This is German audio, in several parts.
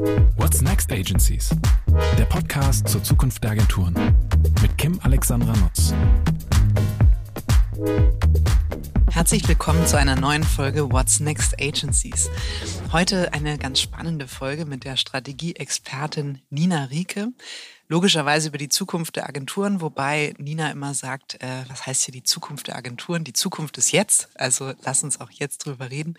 What's Next Agencies? Der Podcast zur Zukunft der Agenturen mit Kim Alexandra Nutz. Herzlich willkommen zu einer neuen Folge What's Next Agencies. Heute eine ganz spannende Folge mit der Strategieexpertin Nina Rieke logischerweise über die Zukunft der Agenturen, wobei Nina immer sagt, äh, was heißt hier die Zukunft der Agenturen? Die Zukunft ist jetzt, also lass uns auch jetzt drüber reden.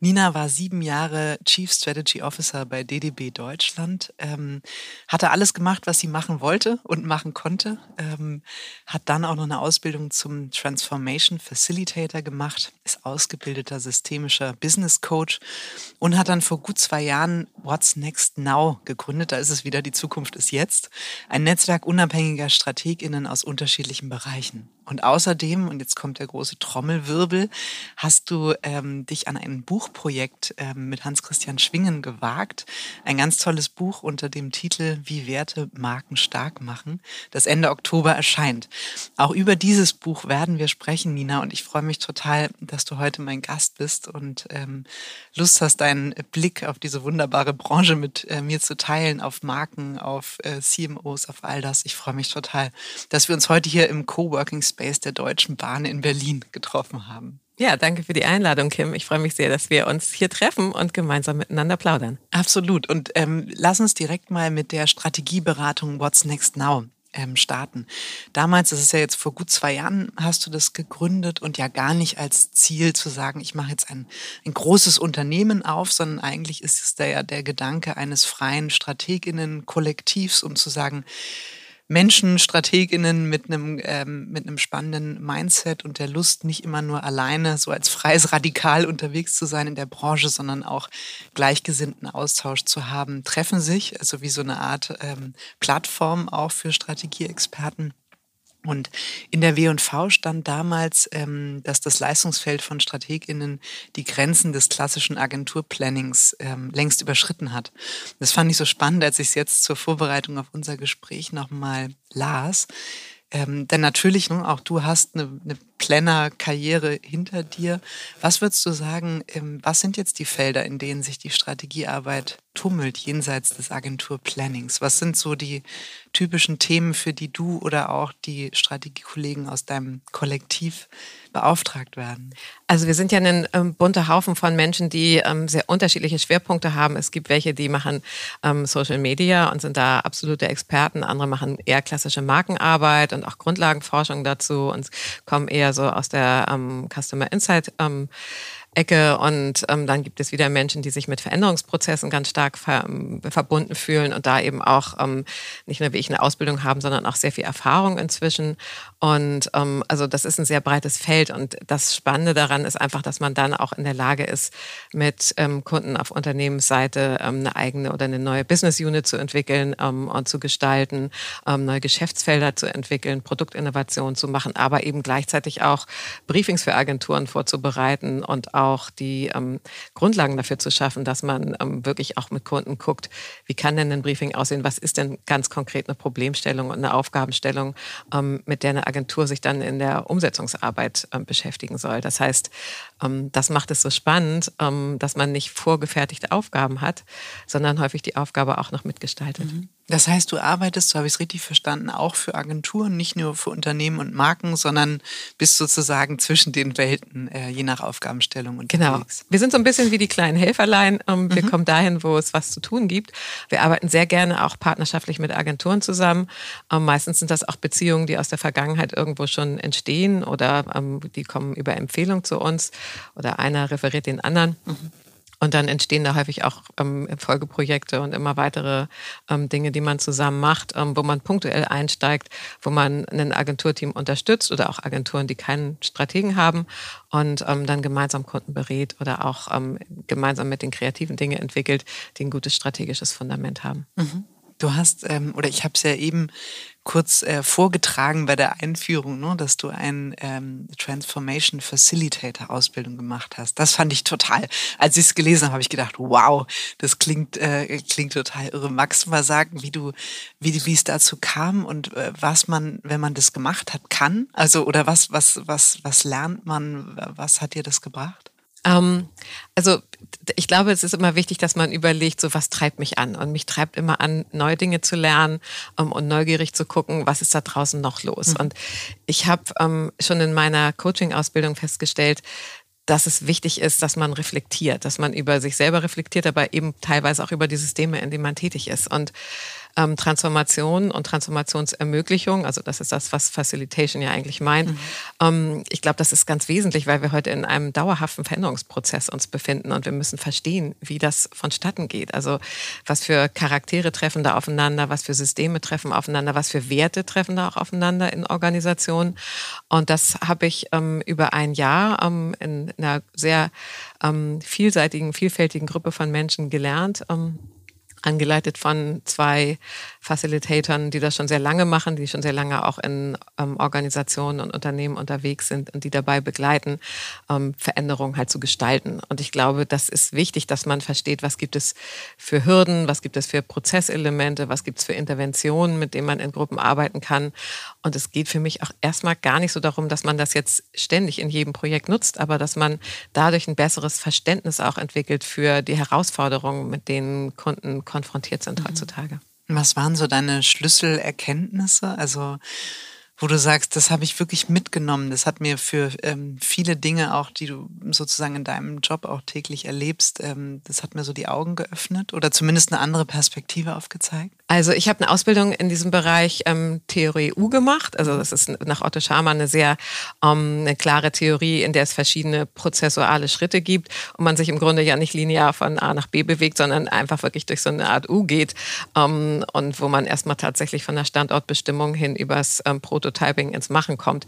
Nina war sieben Jahre Chief Strategy Officer bei DDB Deutschland, ähm, hatte alles gemacht, was sie machen wollte und machen konnte, ähm, hat dann auch noch eine Ausbildung zum Transformation Facilitator gemacht, ist ausgebildeter systemischer Business Coach und hat dann vor gut zwei Jahren What's Next Now gegründet. Da ist es wieder, die Zukunft ist jetzt ein Netzwerk unabhängiger StrategInnen aus unterschiedlichen Bereichen. Und außerdem, und jetzt kommt der große Trommelwirbel, hast du ähm, dich an ein Buchprojekt ähm, mit Hans-Christian Schwingen gewagt. Ein ganz tolles Buch unter dem Titel Wie Werte Marken stark machen, das Ende Oktober erscheint. Auch über dieses Buch werden wir sprechen, Nina. Und ich freue mich total, dass du heute mein Gast bist und ähm, Lust hast, deinen Blick auf diese wunderbare Branche mit äh, mir zu teilen, auf Marken, auf äh, CMOs, auf all das. Ich freue mich total, dass wir uns heute hier im Coworking Space der Deutschen Bahn in Berlin getroffen haben. Ja, danke für die Einladung, Kim. Ich freue mich sehr, dass wir uns hier treffen und gemeinsam miteinander plaudern. Absolut. Und ähm, lass uns direkt mal mit der Strategieberatung What's Next Now ähm, starten. Damals, das ist ja jetzt vor gut zwei Jahren, hast du das gegründet und ja gar nicht als Ziel zu sagen, ich mache jetzt ein, ein großes Unternehmen auf, sondern eigentlich ist es da ja der Gedanke eines freien Strateginnen-Kollektivs, um zu sagen, Menschen, Strateginnen mit einem, ähm, mit einem spannenden Mindset und der Lust, nicht immer nur alleine so als freies Radikal unterwegs zu sein in der Branche, sondern auch gleichgesinnten Austausch zu haben, treffen sich, also wie so eine Art ähm, Plattform auch für Strategieexperten und in der W&V stand damals, ähm, dass das Leistungsfeld von StrategInnen die Grenzen des klassischen Agenturplannings ähm, längst überschritten hat. Das fand ich so spannend, als ich es jetzt zur Vorbereitung auf unser Gespräch nochmal las. Ähm, denn natürlich, ne, auch du hast eine, eine Planner-Karriere hinter dir. Was würdest du sagen, ähm, was sind jetzt die Felder, in denen sich die Strategiearbeit tummelt, jenseits des Agenturplannings? Was sind so die typischen Themen, für die du oder auch die Strategiekollegen aus deinem Kollektiv beauftragt werden? Also wir sind ja ein ähm, bunter Haufen von Menschen, die ähm, sehr unterschiedliche Schwerpunkte haben. Es gibt welche, die machen ähm, Social Media und sind da absolute Experten. Andere machen eher klassische Markenarbeit und auch Grundlagenforschung dazu und kommen eher so aus der ähm, Customer Insight ähm, Ecke und ähm, dann gibt es wieder Menschen, die sich mit Veränderungsprozessen ganz stark ver ähm, verbunden fühlen und da eben auch ähm, nicht nur wie ich eine Ausbildung haben, sondern auch sehr viel Erfahrung inzwischen. Und ähm, also das ist ein sehr breites Feld und das Spannende daran ist einfach, dass man dann auch in der Lage ist, mit ähm, Kunden auf Unternehmensseite ähm, eine eigene oder eine neue Business Unit zu entwickeln und zu gestalten, neue Geschäftsfelder zu entwickeln, Produktinnovation zu machen, aber eben gleichzeitig auch Briefings für Agenturen vorzubereiten und auch die ähm, Grundlagen dafür zu schaffen, dass man ähm, wirklich auch mit Kunden guckt, wie kann denn ein Briefing aussehen, was ist denn ganz konkret eine Problemstellung und eine Aufgabenstellung, ähm, mit der eine Agentur sich dann in der Umsetzungsarbeit ähm, beschäftigen soll. Das heißt, ähm, das macht es so spannend, ähm, dass man nicht vorgefertigte Aufgaben hat, sondern häufig die Aufgabe auch noch mitgestaltet. Mhm. Das heißt, du arbeitest, so habe ich es richtig verstanden, auch für Agenturen, nicht nur für Unternehmen und Marken, sondern bist sozusagen zwischen den Welten, äh, je nach Aufgabenstellung unterwegs. Genau. Wir sind so ein bisschen wie die kleinen Helferlein. Ähm, wir mhm. kommen dahin, wo es was zu tun gibt. Wir arbeiten sehr gerne auch partnerschaftlich mit Agenturen zusammen. Ähm, meistens sind das auch Beziehungen, die aus der Vergangenheit irgendwo schon entstehen oder ähm, die kommen über Empfehlung zu uns oder einer referiert den anderen. Mhm. Und dann entstehen da häufig auch ähm, Folgeprojekte und immer weitere ähm, Dinge, die man zusammen macht, ähm, wo man punktuell einsteigt, wo man ein Agenturteam unterstützt oder auch Agenturen, die keinen Strategen haben und ähm, dann gemeinsam Kunden berät oder auch ähm, gemeinsam mit den kreativen Dinge entwickelt, die ein gutes strategisches Fundament haben. Mhm. Du hast, ähm, oder ich habe es ja eben kurz äh, vorgetragen bei der Einführung, ne, dass du ein ähm, Transformation Facilitator Ausbildung gemacht hast. Das fand ich total. Als ich es gelesen habe, habe ich gedacht, wow, das klingt äh, klingt total irre. Magst du mal sagen, wie du wie wie es dazu kam und äh, was man, wenn man das gemacht hat, kann? Also oder was was was was lernt man? Was hat dir das gebracht? Ähm, Also ich glaube, es ist immer wichtig, dass man überlegt, so was treibt mich an. Und mich treibt immer an, neue Dinge zu lernen um, ähm, und neugierig zu gucken, was ist da draußen noch los. Mhm. Und ich habe ähm, schon in meiner Coaching-Ausbildung festgestellt, dass es wichtig ist, dass man reflektiert, dass man über sich selber reflektiert, aber eben teilweise auch über die Systeme, in denen man tätig ist. Und ähm, Transformation und Transformationsermöglichung, also das ist das, was Facilitation ja eigentlich meint. Mhm. Ähm, ich glaube, das ist ganz wesentlich, weil wir heute in einem dauerhaften Veränderungsprozess uns befinden und wir müssen verstehen, wie das vonstatten geht. Also was für Charaktere treffen da aufeinander, was für Systeme treffen aufeinander, was für Werte treffen da auch aufeinander in Organisationen. Und das habe ich ähm, über ein Jahr ähm, in einer sehr ähm, vielseitigen, vielfältigen Gruppe von Menschen gelernt ähm, angeleitet von zwei Facilitatoren, die das schon sehr lange machen, die schon sehr lange auch in ähm, Organisationen und Unternehmen unterwegs sind und die dabei begleiten, ähm, Veränderungen halt zu gestalten. Und ich glaube, das ist wichtig, dass man versteht, was gibt es für Hürden, was gibt es für Prozesselemente, was gibt es für Interventionen, mit denen man in Gruppen arbeiten kann. Und es geht für mich auch erstmal gar nicht so darum, dass man das jetzt ständig in jedem Projekt nutzt, aber dass man dadurch ein besseres Verständnis auch entwickelt für die Herausforderungen, mit denen Kunden konfrontiert sind mhm. heutzutage. Was waren so deine Schlüsselerkenntnisse? Also wo du sagst, das habe ich wirklich mitgenommen. Das hat mir für ähm, viele Dinge auch, die du sozusagen in deinem Job auch täglich erlebst, ähm, das hat mir so die Augen geöffnet oder zumindest eine andere Perspektive aufgezeigt. Also ich habe eine Ausbildung in diesem Bereich ähm, Theorie U gemacht. Also das ist nach Otto Scharmann eine sehr ähm, eine klare Theorie, in der es verschiedene prozessuale Schritte gibt und man sich im Grunde ja nicht linear von A nach B bewegt, sondern einfach wirklich durch so eine Art U geht ähm, und wo man erstmal tatsächlich von der Standortbestimmung hin übers ähm, Prototyping ins Machen kommt.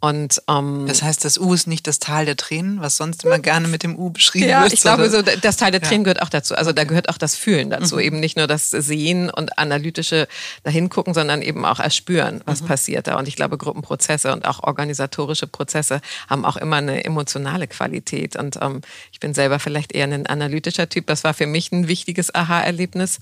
Und ähm, das heißt, das U ist nicht das Tal der Tränen, was sonst immer gerne mit dem U beschrieben ja, wird. Ja, ich glaube, so das Tal der Tränen ja. gehört auch dazu. Also da gehört auch das Fühlen dazu, mhm. eben nicht nur das Sehen und analytische dahin gucken, sondern eben auch erspüren, was mhm. passiert da. Und ich glaube, Gruppenprozesse und auch organisatorische Prozesse haben auch immer eine emotionale Qualität. Und ähm, ich bin selber vielleicht eher ein analytischer Typ. Das war für mich ein wichtiges Aha-Erlebnis.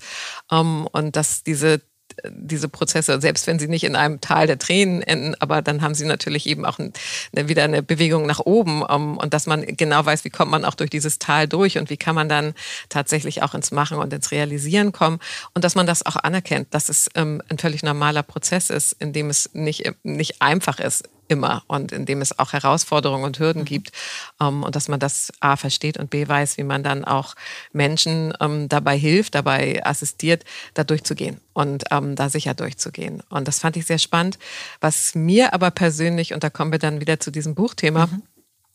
Ähm, und dass diese diese Prozesse, selbst wenn sie nicht in einem Tal der Tränen enden, aber dann haben sie natürlich eben auch eine, wieder eine Bewegung nach oben um, und dass man genau weiß, wie kommt man auch durch dieses Tal durch und wie kann man dann tatsächlich auch ins Machen und ins Realisieren kommen. Und dass man das auch anerkennt, dass es ähm, ein völlig normaler Prozess ist, in dem es nicht, nicht einfach ist, immer und in dem es auch Herausforderungen und Hürden mhm. gibt ähm, und dass man das A versteht und B weiß, wie man dann auch Menschen ähm, dabei hilft, dabei assistiert, da durchzugehen und ähm, da sicher durchzugehen. Und das fand ich sehr spannend. Was mir aber persönlich, und da kommen wir dann wieder zu diesem Buchthema, mhm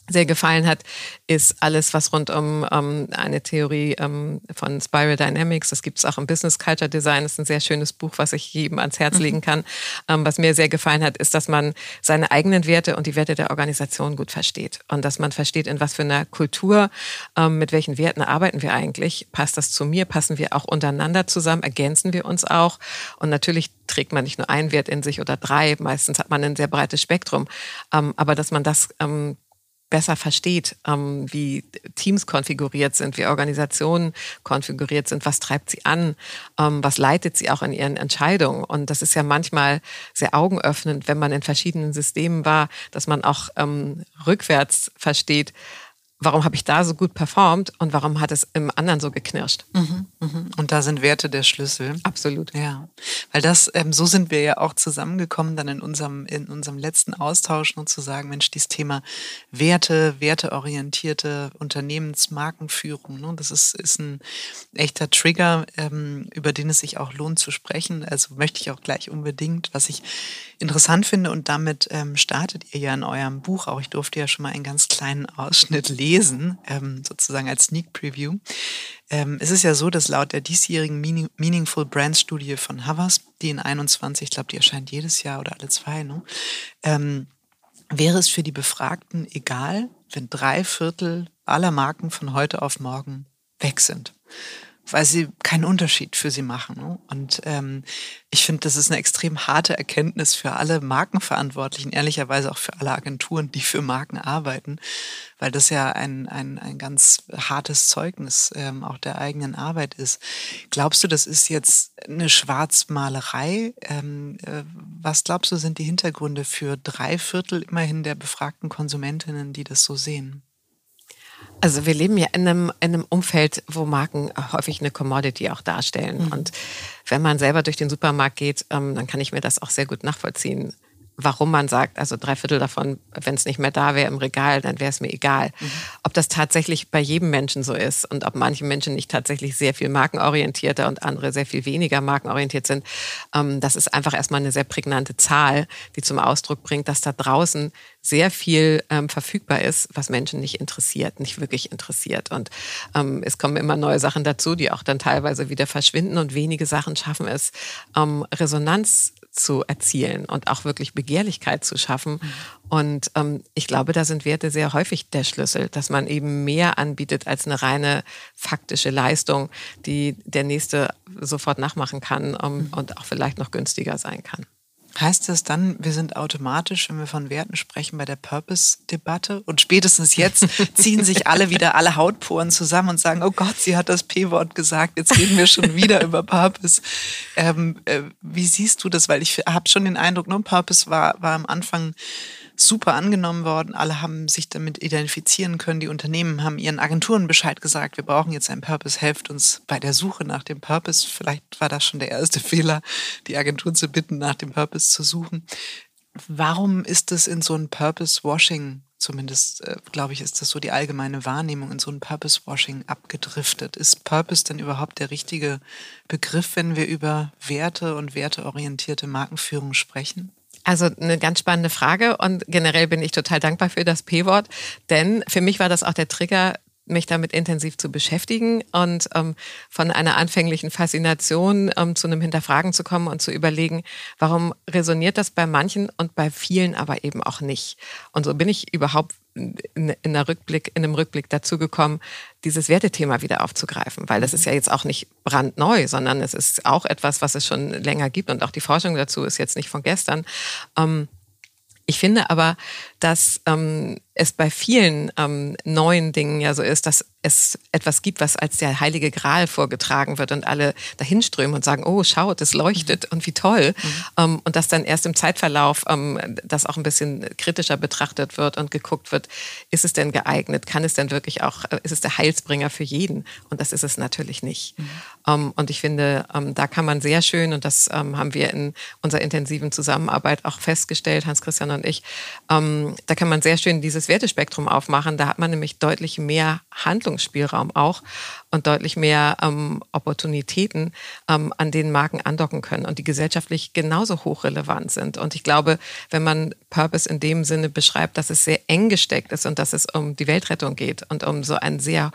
sehr gefallen hat, ist alles, was rund um ähm, eine Theorie ähm, von Spiral Dynamics, das gibt es auch im Business Culture Design, das ist ein sehr schönes Buch, was ich jedem ans Herz legen mhm. kann. Ähm, was mir sehr gefallen hat, ist, dass man seine eigenen Werte und die Werte der Organisation gut versteht. Und dass man versteht, in was für einer Kultur, ähm, mit welchen Werten arbeiten wir eigentlich, passt das zu mir, passen wir auch untereinander zusammen, ergänzen wir uns auch? Und natürlich trägt man nicht nur einen Wert in sich oder drei, meistens hat man ein sehr breites Spektrum, ähm, aber dass man das ähm, besser versteht, ähm, wie Teams konfiguriert sind, wie Organisationen konfiguriert sind, was treibt sie an, ähm, was leitet sie auch in ihren Entscheidungen. Und das ist ja manchmal sehr augenöffnend, wenn man in verschiedenen Systemen war, dass man auch ähm, rückwärts versteht, warum habe ich da so gut performt und warum hat es im anderen so geknirscht. Mhm, mhm. Und da sind Werte der Schlüssel. Absolut. Ja, weil das, ähm, so sind wir ja auch zusammengekommen dann in unserem, in unserem letzten Austausch und zu sagen, Mensch, dieses Thema Werte, werteorientierte Unternehmensmarkenführung, ne, das ist, ist ein echter Trigger, ähm, über den es sich auch lohnt zu sprechen. Also möchte ich auch gleich unbedingt, was ich interessant finde und damit ähm, startet ihr ja in eurem Buch auch. Ich durfte ja schon mal einen ganz kleinen Ausschnitt lesen lesen, ähm, sozusagen als Sneak Preview. Ähm, es ist ja so, dass laut der diesjährigen Meaningful Brands Studie von Havas, die in 21, ich glaube, die erscheint jedes Jahr oder alle zwei, ne, ähm, wäre es für die Befragten egal, wenn drei Viertel aller Marken von heute auf morgen weg sind weil sie keinen Unterschied für sie machen. Ne? Und ähm, ich finde, das ist eine extrem harte Erkenntnis für alle Markenverantwortlichen, ehrlicherweise auch für alle Agenturen, die für Marken arbeiten, weil das ja ein, ein, ein ganz hartes Zeugnis ähm, auch der eigenen Arbeit ist. Glaubst du, das ist jetzt eine Schwarzmalerei? Ähm, äh, was glaubst du, sind die Hintergründe für drei Viertel immerhin der befragten Konsumentinnen, die das so sehen? Also wir leben ja in einem, in einem Umfeld, wo Marken häufig eine Commodity auch darstellen. Mhm. Und wenn man selber durch den Supermarkt geht, ähm, dann kann ich mir das auch sehr gut nachvollziehen warum man sagt, also drei Viertel davon, wenn es nicht mehr da wäre im Regal, dann wäre es mir egal. Mhm. Ob das tatsächlich bei jedem Menschen so ist und ob manche Menschen nicht tatsächlich sehr viel markenorientierter und andere sehr viel weniger markenorientiert sind, ähm, das ist einfach erstmal eine sehr prägnante Zahl, die zum Ausdruck bringt, dass da draußen sehr viel ähm, verfügbar ist, was Menschen nicht interessiert, nicht wirklich interessiert. Und ähm, es kommen immer neue Sachen dazu, die auch dann teilweise wieder verschwinden und wenige Sachen schaffen es, ähm, Resonanz zu erzielen und auch wirklich Begehrlichkeit zu schaffen. Und ähm, ich glaube, da sind Werte sehr häufig der Schlüssel, dass man eben mehr anbietet als eine reine faktische Leistung, die der Nächste sofort nachmachen kann um, mhm. und auch vielleicht noch günstiger sein kann. Heißt das dann, wir sind automatisch, wenn wir von Werten sprechen, bei der Purpose-Debatte? Und spätestens jetzt ziehen sich alle wieder alle Hautporen zusammen und sagen, oh Gott, sie hat das P-Wort gesagt, jetzt reden wir schon wieder über Purpose. Ähm, äh, wie siehst du das? Weil ich habe schon den Eindruck, ne, Purpose war, war am Anfang super angenommen worden. Alle haben sich damit identifizieren können. Die Unternehmen haben ihren Agenturen Bescheid gesagt, wir brauchen jetzt einen Purpose, helft uns bei der Suche nach dem Purpose. Vielleicht war das schon der erste Fehler, die Agenturen zu bitten, nach dem Purpose zu suchen. Warum ist es in so ein Purpose-Washing zumindest äh, glaube ich, ist das so die allgemeine Wahrnehmung in so ein Purpose-Washing abgedriftet. Ist Purpose denn überhaupt der richtige Begriff, wenn wir über Werte und werteorientierte Markenführung sprechen? Also eine ganz spannende Frage und generell bin ich total dankbar für das P-Wort, denn für mich war das auch der Trigger, mich damit intensiv zu beschäftigen und ähm, von einer anfänglichen Faszination ähm, zu einem Hinterfragen zu kommen und zu überlegen, warum resoniert das bei manchen und bei vielen aber eben auch nicht. Und so bin ich überhaupt in, in, der Rückblick, in einem Rückblick dazu gekommen, dieses Wertethema wieder aufzugreifen, weil das ist ja jetzt auch nicht brandneu, sondern es ist auch etwas, was es schon länger gibt. Und auch die Forschung dazu ist jetzt nicht von gestern. Ähm, ich finde aber, dass ähm, es bei vielen ähm, neuen Dingen ja so ist, dass es etwas gibt, was als der heilige Gral vorgetragen wird und alle dahinströmen und sagen, oh, schaut, es leuchtet mhm. und wie toll. Mhm. Ähm, und dass dann erst im Zeitverlauf ähm, das auch ein bisschen kritischer betrachtet wird und geguckt wird, ist es denn geeignet? Kann es denn wirklich auch, äh, ist es der Heilsbringer für jeden? Und das ist es natürlich nicht. Mhm. Ähm, und ich finde, ähm, da kann man sehr schön, und das haben wir in unserer intensiven Zusammenarbeit auch festgestellt, Hans-Christian und ich, ähm, da kann man sehr schön dieses Wertespektrum aufmachen. Da hat man nämlich deutlich mehr Handlungsspielraum auch und deutlich mehr ähm, Opportunitäten, ähm, an denen Marken andocken können und die gesellschaftlich genauso hochrelevant sind. Und ich glaube, wenn man Purpose in dem Sinne beschreibt, dass es sehr eng gesteckt ist und dass es um die Weltrettung geht und um so ein sehr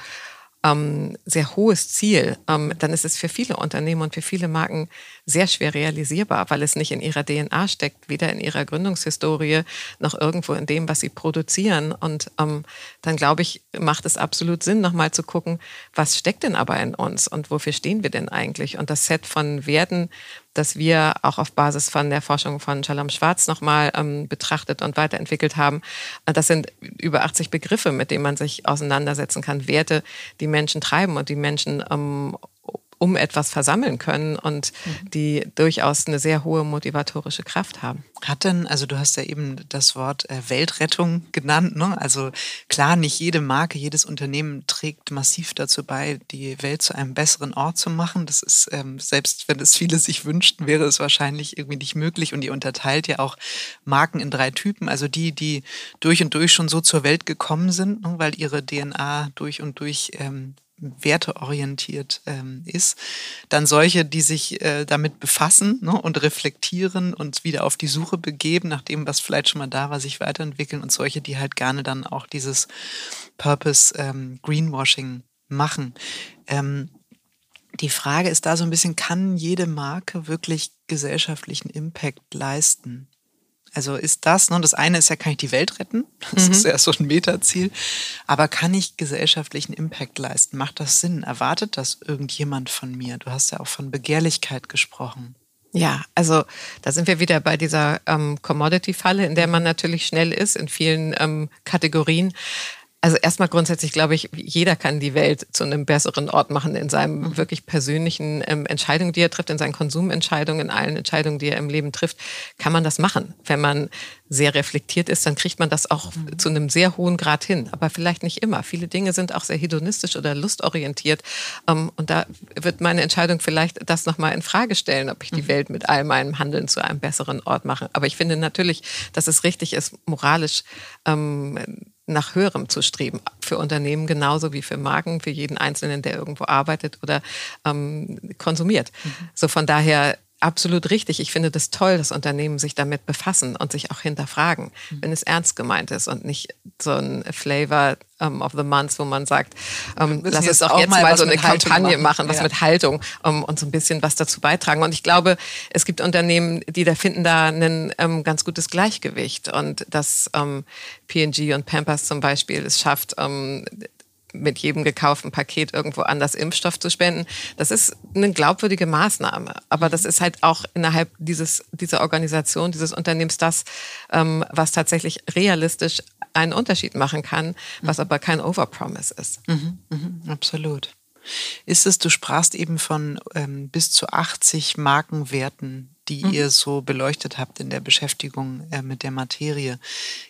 ähm, sehr hohes Ziel, ähm, dann ist es für viele Unternehmen und für viele Marken sehr schwer realisierbar, weil es nicht in ihrer DNA steckt, weder in ihrer Gründungshistorie noch irgendwo in dem, was sie produzieren. Und ähm, dann glaube ich, macht es absolut Sinn, nochmal zu gucken, was steckt denn aber in uns und wofür stehen wir denn eigentlich? Und das Set von Werten, das wir auch auf Basis von der Forschung von Shalom Schwarz nochmal ähm, betrachtet und weiterentwickelt haben. Das sind über 80 Begriffe, mit denen man sich auseinandersetzen kann. Werte, die Menschen treiben und die Menschen ähm, um etwas versammeln können und mhm. die durchaus eine sehr hohe motivatorische Kraft haben. Hat denn, also du hast ja eben das Wort äh, Weltrettung genannt, ne? Also klar, nicht jede Marke, jedes Unternehmen trägt massiv dazu bei, die Welt zu einem besseren Ort zu machen. Das ist, ähm, selbst wenn es viele sich wünschten, wäre es wahrscheinlich irgendwie nicht möglich. Und ihr unterteilt ja auch Marken in drei Typen. Also die, die durch und durch schon so zur Welt gekommen sind, ne? weil ihre DNA durch und durch ähm, werteorientiert ähm, ist. Dann solche, die sich äh, damit befassen ne, und reflektieren und wieder auf die Suche begeben, nach dem, was vielleicht schon mal da war, sich weiterentwickeln und solche, die halt gerne dann auch dieses Purpose ähm, Greenwashing machen. Ähm, die Frage ist da so ein bisschen, kann jede Marke wirklich gesellschaftlichen Impact leisten? Also ist das, ne, das eine ist ja, kann ich die Welt retten? Das mhm. ist ja so ein Metaziel. Aber kann ich gesellschaftlichen Impact leisten? Macht das Sinn? Erwartet das irgendjemand von mir? Du hast ja auch von Begehrlichkeit gesprochen. Ja, also da sind wir wieder bei dieser ähm, Commodity-Falle, in der man natürlich schnell ist in vielen ähm, Kategorien. Also erstmal grundsätzlich glaube ich, jeder kann die Welt zu einem besseren Ort machen in seinem mhm. wirklich persönlichen ähm, Entscheidungen, die er trifft, in seinen Konsumentscheidungen, in allen Entscheidungen, die er im Leben trifft, kann man das machen. Wenn man sehr reflektiert ist, dann kriegt man das auch mhm. zu einem sehr hohen Grad hin. Aber vielleicht nicht immer. Viele Dinge sind auch sehr hedonistisch oder lustorientiert. Ähm, und da wird meine Entscheidung vielleicht das nochmal in Frage stellen, ob ich die mhm. Welt mit all meinem Handeln zu einem besseren Ort mache. Aber ich finde natürlich, dass es richtig ist, moralisch ähm, nach höherem zu streben. Für Unternehmen genauso wie für Marken, für jeden Einzelnen, der irgendwo arbeitet oder ähm, konsumiert. Mhm. So von daher absolut richtig. Ich finde das toll, dass Unternehmen sich damit befassen und sich auch hinterfragen, mhm. wenn es ernst gemeint ist und nicht so ein Flavor um, ähm, of the Month, wo man sagt, um, ähm, lass uns auch jetzt mal, so eine Kampagne machen, machen was ja. mit Haltung um, und so ein bisschen was dazu beitragen. Und ich glaube, es gibt Unternehmen, die da finden da ein um, ganz gutes Gleichgewicht und dass P&G und Pampers zum Beispiel es schafft, mit jedem gekauften Paket irgendwo anders Impfstoff zu spenden. Das ist eine glaubwürdige Maßnahme. Aber das ist halt auch innerhalb dieses, dieser Organisation, dieses Unternehmens das, ähm, was tatsächlich realistisch einen Unterschied machen kann, was aber kein Overpromise ist. Mhm, mh, absolut. Ist es, du sprachst eben von ähm, bis zu 80 Markenwerten, die mhm. ihr so beleuchtet habt in der Beschäftigung äh, mit der Materie.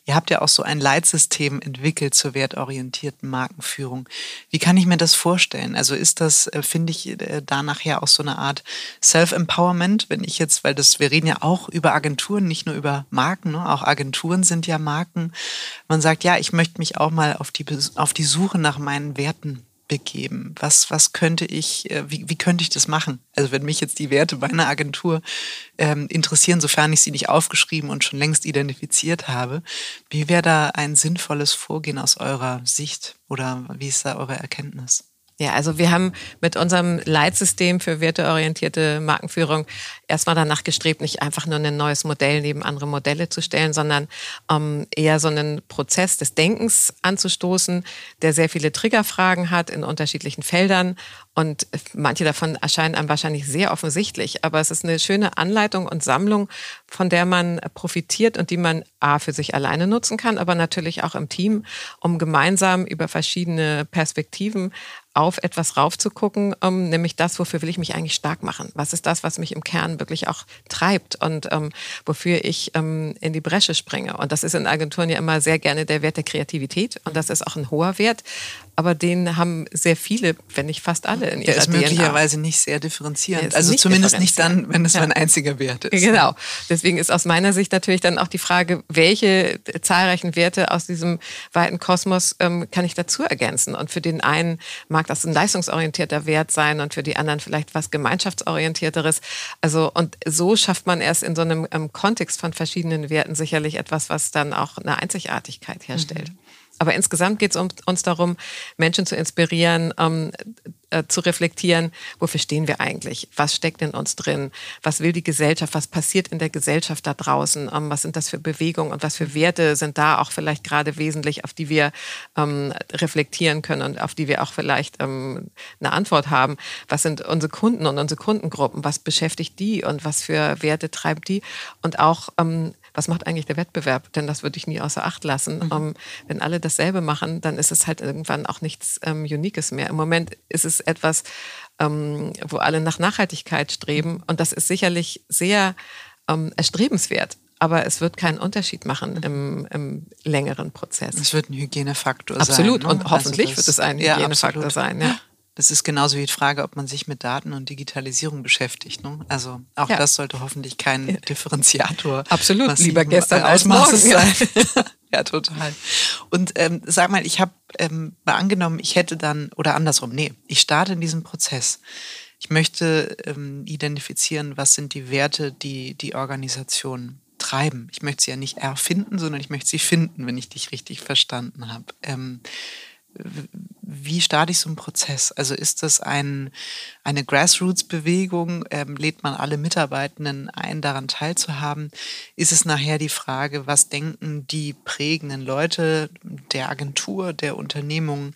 Ihr habt ja auch so ein Leitsystem entwickelt zur wertorientierten Markenführung. Wie kann ich mir das vorstellen? Also ist das, äh, finde ich, äh, da nachher auch so eine Art Self-Empowerment, wenn ich jetzt, weil das, wir reden ja auch über Agenturen, nicht nur über Marken, ne? auch Agenturen sind ja Marken. Man sagt, ja, ich möchte mich auch mal auf die, auf die Suche nach meinen Werten begeben? Was, was könnte ich, äh, wie, wie könnte ich das machen? Also wenn mich jetzt die Werte bei einer Agentur ähm, interessieren, sofern ich sie nicht aufgeschrieben und schon längst identifiziert habe, wie wäre da ein sinnvolles Vorgehen aus eurer Sicht oder wie ist da eure Erkenntnis? Ja, also wir haben mit unserem Leitsystem für werteorientierte Markenführung erstmal danach gestrebt, nicht einfach nur ein neues Modell neben andere Modelle zu stellen, sondern ähm, eher so einen Prozess des Denkens anzustoßen, der sehr viele Triggerfragen hat in unterschiedlichen Feldern. Und manche davon erscheinen einem wahrscheinlich sehr offensichtlich, aber es ist eine schöne Anleitung und Sammlung, von der man profitiert und die man A für sich alleine nutzen kann, aber natürlich auch im Team, um gemeinsam über verschiedene Perspektiven auf etwas raufzugucken, ähm, nämlich das, wofür will ich mich eigentlich stark machen? Was ist das, was mich im Kern wirklich auch treibt und ähm, wofür ich ähm, in die Bresche springe? Und das ist in Agenturen ja immer sehr gerne der Wert der Kreativität und das ist auch ein hoher Wert aber den haben sehr viele, wenn nicht fast alle in ihrer Der ist DNA. möglicherweise nicht sehr differenzierend. Also nicht zumindest nicht dann, wenn es ja. ein einziger Wert ist. Genau. Deswegen ist aus meiner Sicht natürlich dann auch die Frage, welche zahlreichen Werte aus diesem weiten Kosmos ähm, kann ich dazu ergänzen? Und für den einen mag das ein leistungsorientierter Wert sein und für die anderen vielleicht was gemeinschaftsorientierteres. Also und so schafft man erst in so einem ähm, Kontext von verschiedenen Werten sicherlich etwas, was dann auch eine Einzigartigkeit herstellt. Mhm. Aber insgesamt geht es um, uns darum, Menschen zu inspirieren, ähm, äh, zu reflektieren, wofür stehen wir eigentlich? Was steckt in uns drin? Was will die Gesellschaft? Was passiert in der Gesellschaft da draußen? Ähm, was sind das für Bewegungen und was für Werte sind da auch vielleicht gerade wesentlich, auf die wir ähm, reflektieren können und auf die wir auch vielleicht ähm, eine Antwort haben? Was sind unsere Kunden und unsere Kundengruppen? Was beschäftigt die und was für Werte treibt die? Und auch ähm, was macht eigentlich der Wettbewerb? Denn das würde ich nie außer Acht lassen. Mhm. Um, ähm, wenn alle dasselbe machen, dann ist es halt irgendwann auch nichts ähm, Uniques mehr. Im Moment ist es etwas, ähm, wo alle nach Nachhaltigkeit streben und das ist sicherlich sehr ähm, erstrebenswert. Aber es wird keinen Unterschied machen mhm. im, im längeren Prozess. Es wird ein Hygienefaktor absolut. sein. Absolut. Ne? Und hoffentlich also das, wird es ein Hygienefaktor ja, sein. Ja. Das ist genauso wie die Frage, ob man sich mit Daten und Digitalisierung beschäftigt. Ne? Also auch ja. das sollte hoffentlich kein Differenziator. Absolut, lieber gestern als morgen sein. ja, total. Und ähm, sag mal, ich habe ähm, angenommen, ich hätte dann, oder andersrum, nee, ich starte in diesem Prozess. Ich möchte ähm, identifizieren, was sind die Werte, die die Organisation treiben. Ich möchte sie ja nicht erfinden, sondern ich möchte sie finden, wenn ich dich richtig verstanden habe. Ähm, wie starte ich so einen Prozess? Also ist das ein, eine Grassroots-Bewegung? Ähm, lädt man alle Mitarbeitenden ein, daran teilzuhaben? Ist es nachher die Frage, was denken die prägenden Leute der Agentur, der Unternehmung,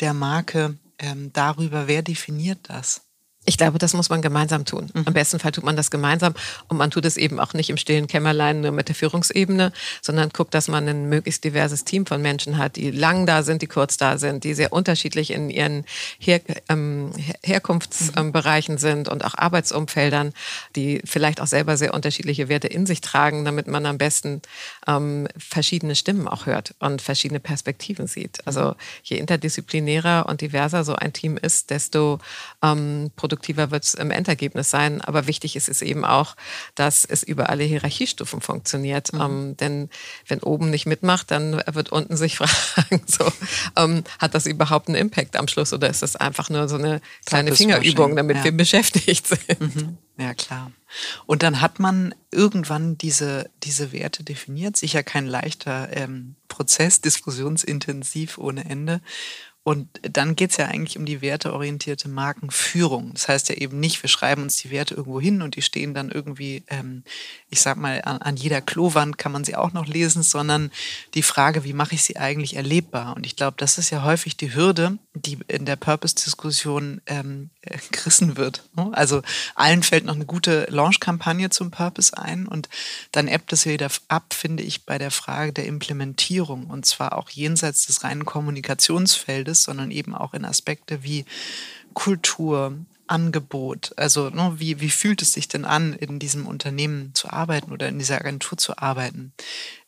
der Marke ähm, darüber, wer definiert das? Ich glaube, das muss man gemeinsam tun. Mhm. Am besten Fall tut man das gemeinsam und man tut es eben auch nicht im stillen Kämmerlein nur mit der Führungsebene, sondern guckt, dass man ein möglichst diverses Team von Menschen hat, die lang da sind, die kurz da sind, die sehr unterschiedlich in ihren Her ähm, Herkunftsbereichen mhm. sind und auch Arbeitsumfeldern, die vielleicht auch selber sehr unterschiedliche Werte in sich tragen, damit man am besten ähm, verschiedene Stimmen auch hört und verschiedene Perspektiven sieht. Also je interdisziplinärer und diverser so ein Team ist, desto ähm, produktiver wird es im Endergebnis sein. Aber wichtig ist es eben auch, dass es über alle Hierarchiestufen funktioniert. Mhm. Ähm, denn wenn oben nicht mitmacht, dann wird unten sich fragen, so, ähm, hat das überhaupt einen Impact am Schluss oder ist das einfach nur so eine kleine Fingerübung, damit ja. wir beschäftigt sind? Mhm. Ja, klar. Und dann hat man irgendwann diese, diese Werte definiert. Sicher kein leichter ähm, Prozess, diskussionsintensiv ohne Ende. Und dann geht es ja eigentlich um die werteorientierte Markenführung. Das heißt ja eben nicht, wir schreiben uns die Werte irgendwo hin und die stehen dann irgendwie, ähm, ich sag mal, an, an, jeder Klowand kann man sie auch noch lesen, sondern die Frage, wie mache ich sie eigentlich erlebbar? Und ich glaube, das ist ja häufig die Hürde, die in der Purpose-Diskussion ähm, äh, gerissen wird. Ne? Also allen fällt noch eine gute Launch-Kampagne zum Purpose ein und dann ebbt es wieder ab, finde ich, bei der Frage der Implementierung und zwar auch jenseits des reinen Kommunikationsfeldes, sondern eben auch in Aspekte wie Kultur, Angebot? Also ne, wie, wie fühlt es sich denn an, in diesem Unternehmen zu arbeiten oder in dieser Agentur zu arbeiten?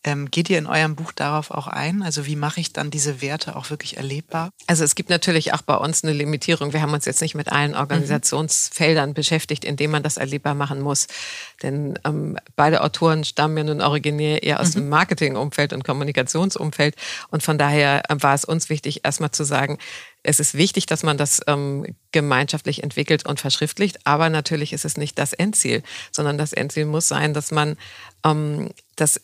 Ähm, geht ihr in eurem Buch darauf auch ein? Also wie mache ich dann diese Werte auch wirklich erlebbar? Also es gibt natürlich auch bei uns eine Limitierung. Wir haben uns jetzt nicht mit allen mhm. Organisationsfeldern mhm. beschäftigt, in denen man das erlebbar machen muss. Denn ähm, beide Autoren stammen ja nun originär eher aus mhm. dem Marketingumfeld und Kommunikationsumfeld. Und von daher äh, war es uns wichtig, erstmal zu sagen, es ist wichtig, dass man das ähm, gemeinschaftlich entwickelt und verschriftlicht, aber natürlich ist es nicht das Endziel, sondern das Endziel muss sein, dass man ähm, das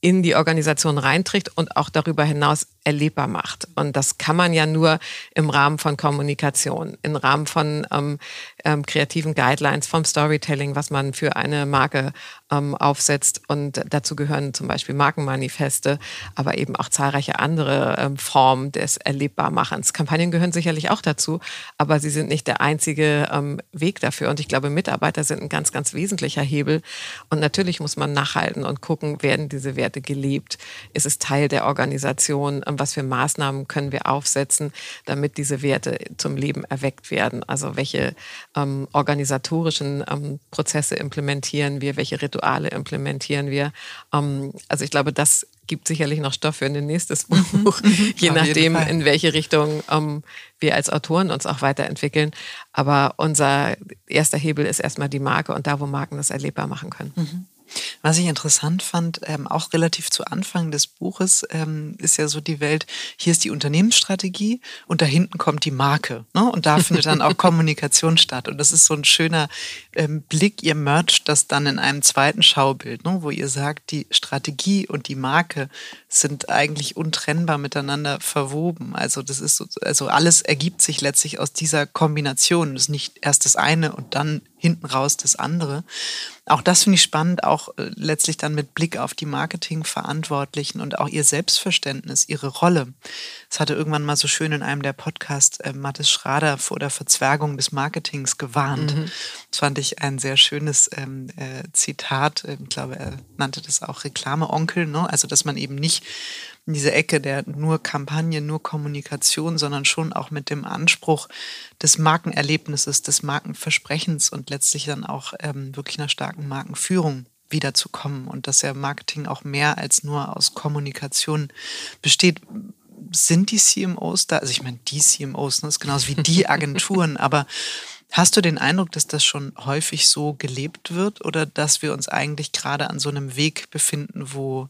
in die Organisation reinträgt und auch darüber hinaus erlebbar macht. Und das kann man ja nur im Rahmen von Kommunikation, im Rahmen von ähm, ähm, kreativen Guidelines, vom Storytelling, was man für eine Marke ähm, aufsetzt. Und dazu gehören zum Beispiel Markenmanifeste, aber eben auch zahlreiche andere ähm, Formen des Erlebbarmachens. Kampagnen gehören sicherlich auch dazu, aber sie sind nicht der einzige ähm, Weg dafür. Und ich glaube, Mitarbeiter sind ein ganz, ganz wesentlicher Hebel. Und natürlich muss man nachhalten und gucken, werden diese Werte gelebt? Ist es Teil der Organisation? Ähm, was für Maßnahmen können wir aufsetzen, damit diese Werte zum Leben erweckt werden? Also welche ähm, organisatorischen ähm, Prozesse implementieren wir, welche Rituale implementieren wir? Ähm, also ich glaube, das gibt sicherlich noch Stoff für ein nächstes mhm. Buch, mhm. je nachdem, in welche Richtung ähm, wir als Autoren uns auch weiterentwickeln. Aber unser erster Hebel ist erstmal die Marke und da, wo Marken das erlebbar machen können. Mhm. Was ich interessant fand, ähm, auch relativ zu Anfang des Buches, ähm, ist ja so die Welt, hier ist die Unternehmensstrategie und da hinten kommt die Marke. Ne? Und da findet dann auch Kommunikation statt. Und das ist so ein schöner ähm, Blick, ihr mercht das dann in einem zweiten Schaubild, ne? wo ihr sagt, die Strategie und die Marke sind eigentlich untrennbar miteinander verwoben. Also das ist so, also alles ergibt sich letztlich aus dieser Kombination. Das ist nicht erst das eine und dann hinten raus das andere. Auch das finde ich spannend, auch äh, letztlich dann mit Blick auf die Marketingverantwortlichen und auch ihr Selbstverständnis, ihre Rolle. Das hatte irgendwann mal so schön in einem der Podcasts äh, Mathis Schrader vor der Verzwergung des Marketings gewarnt. Mhm. Das fand ich ein sehr schönes ähm, äh, Zitat. Ich glaube, er nannte das auch Reklameonkel. Ne? Also, dass man eben nicht in diese Ecke der nur Kampagne, nur Kommunikation, sondern schon auch mit dem Anspruch des Markenerlebnisses, des Markenversprechens und letztlich dann auch ähm, wirklich einer starken Markenführung wiederzukommen und dass ja Marketing auch mehr als nur aus Kommunikation besteht. Sind die CMOs da? Also ich meine, die CMOs, ne, ist genauso wie die Agenturen, aber Hast du den Eindruck, dass das schon häufig so gelebt wird oder dass wir uns eigentlich gerade an so einem Weg befinden, wo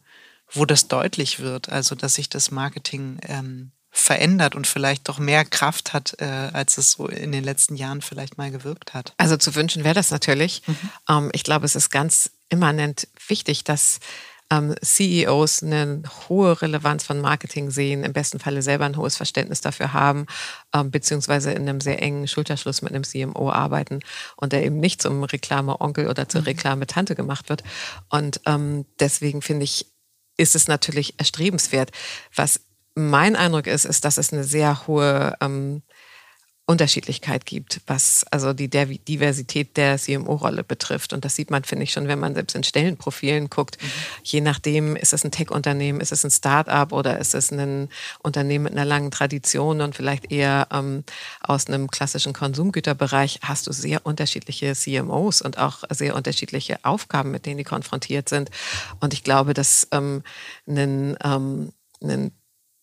wo das deutlich wird, also dass sich das Marketing ähm, verändert und vielleicht doch mehr Kraft hat, äh, als es so in den letzten Jahren vielleicht mal gewirkt hat. Also zu wünschen wäre das natürlich. Mhm. Ähm, ich glaube, es ist ganz immanent wichtig, dass ähm, CEOs eine hohe Relevanz von Marketing sehen, im besten Falle selber ein hohes Verständnis dafür haben, ähm, beziehungsweise in einem sehr engen Schulterschluss mit einem CMO arbeiten und der eben nicht zum Reklame-Onkel oder zur mhm. Reklame-Tante gemacht wird. Und ähm, deswegen finde ich, ist es natürlich erstrebenswert. Was mein Eindruck ist, ist, dass es eine sehr hohe ähm, Unterschiedlichkeit gibt, was also die Diversität der CMO-Rolle betrifft. Und das sieht man, finde ich, schon, wenn man selbst in Stellenprofilen guckt. Mhm. Je nachdem, ist es ein Tech-Unternehmen, ist es ein Start-up oder ist es ein Unternehmen mit einer langen Tradition und vielleicht eher ähm, aus einem klassischen Konsumgüterbereich, hast du sehr unterschiedliche CMOs und auch sehr unterschiedliche Aufgaben, mit denen die konfrontiert sind. Und ich glaube, dass ähm, ein, ähm, ein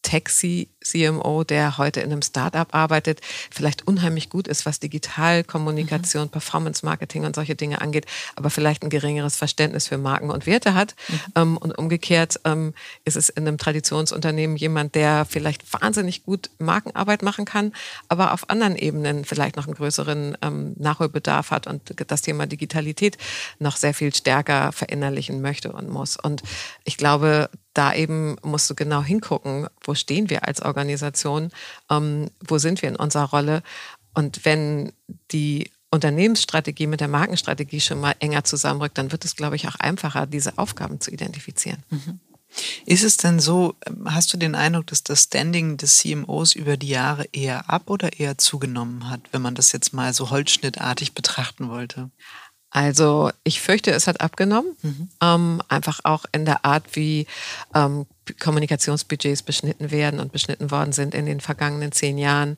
Tech-CMO, der heute in einem Startup arbeitet, vielleicht unheimlich gut ist, was Digitalkommunikation, mhm. Performance-Marketing und solche Dinge angeht, aber vielleicht ein geringeres Verständnis für Marken und Werte hat. Mhm. Ähm, und umgekehrt ähm, ist es in einem Traditionsunternehmen jemand, der vielleicht wahnsinnig gut Markenarbeit machen kann, aber auf anderen Ebenen vielleicht noch einen größeren ähm, Nachholbedarf hat und das Thema Digitalität noch sehr viel stärker verinnerlichen möchte und muss. Und ich glaube, da eben musst du genau hingucken, wo stehen wir als Organisation, ähm, wo sind wir in unserer Rolle. Und wenn die Unternehmensstrategie mit der Markenstrategie schon mal enger zusammenrückt, dann wird es, glaube ich, auch einfacher, diese Aufgaben zu identifizieren. Mhm. Ist es denn so, hast du den Eindruck, dass das Standing des CMOs über die Jahre eher ab oder eher zugenommen hat, wenn man das jetzt mal so holzschnittartig betrachten wollte? Also ich fürchte, es hat abgenommen, mhm. ähm, einfach auch in der Art, wie ähm, Kommunikationsbudgets beschnitten werden und beschnitten worden sind in den vergangenen zehn Jahren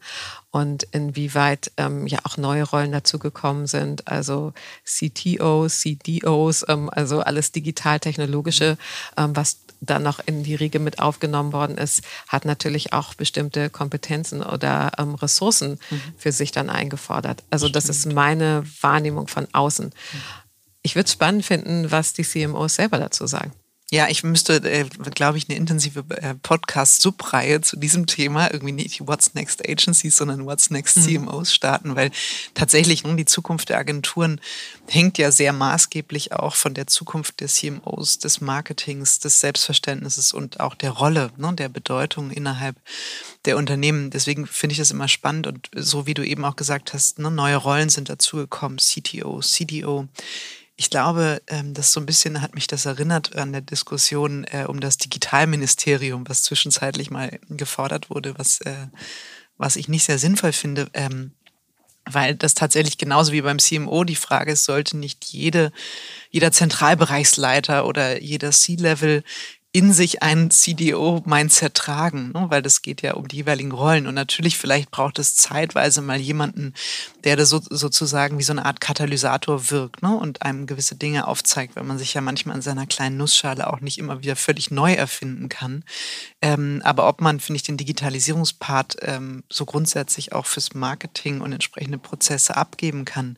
und inwieweit ähm, ja auch neue Rollen dazugekommen sind, also CTOs, CDOs, ähm, also alles digital-technologische, ähm, was dann noch in die Riege mit aufgenommen worden ist, hat natürlich auch bestimmte Kompetenzen oder ähm, Ressourcen mhm. für sich dann eingefordert. Also das, das ist meine Wahrnehmung von außen. Mhm. Ich würde es spannend finden, was die CMOs selber dazu sagen. Ja, ich müsste, äh, glaube ich, eine intensive äh, Podcast-Subreihe zu diesem Thema, irgendwie nicht What's Next Agencies, sondern What's Next CMOs mhm. starten, weil tatsächlich nun die Zukunft der Agenturen hängt ja sehr maßgeblich auch von der Zukunft der CMOs, des Marketings, des Selbstverständnisses und auch der Rolle, ne, der Bedeutung innerhalb der Unternehmen. Deswegen finde ich das immer spannend und so wie du eben auch gesagt hast, ne, neue Rollen sind dazugekommen, CTO, CDO ich glaube, ähm, das so ein bisschen hat mich das erinnert an der Diskussion äh, um das Digitalministerium, was zwischenzeitlich mal gefordert wurde, was, äh, was ich nicht sehr sinnvoll finde. Ähm, weil das tatsächlich genauso wie beim CMO die Frage ist, sollte nicht jede, jeder Zentralbereichsleiter oder jeder C-Level in sich ein CDO-Mindset tragen, ne? weil das geht ja um die jeweiligen Rollen. Und natürlich, vielleicht braucht es zeitweise mal jemanden, der da so, sozusagen wie so eine Art Katalysator wirkt ne? und einem gewisse Dinge aufzeigt, weil man sich ja manchmal in seiner kleinen Nussschale auch nicht immer wieder völlig neu erfinden kann. Ähm, aber ob man, finde ich, den Digitalisierungspart ähm, so grundsätzlich auch fürs Marketing und entsprechende Prozesse abgeben kann,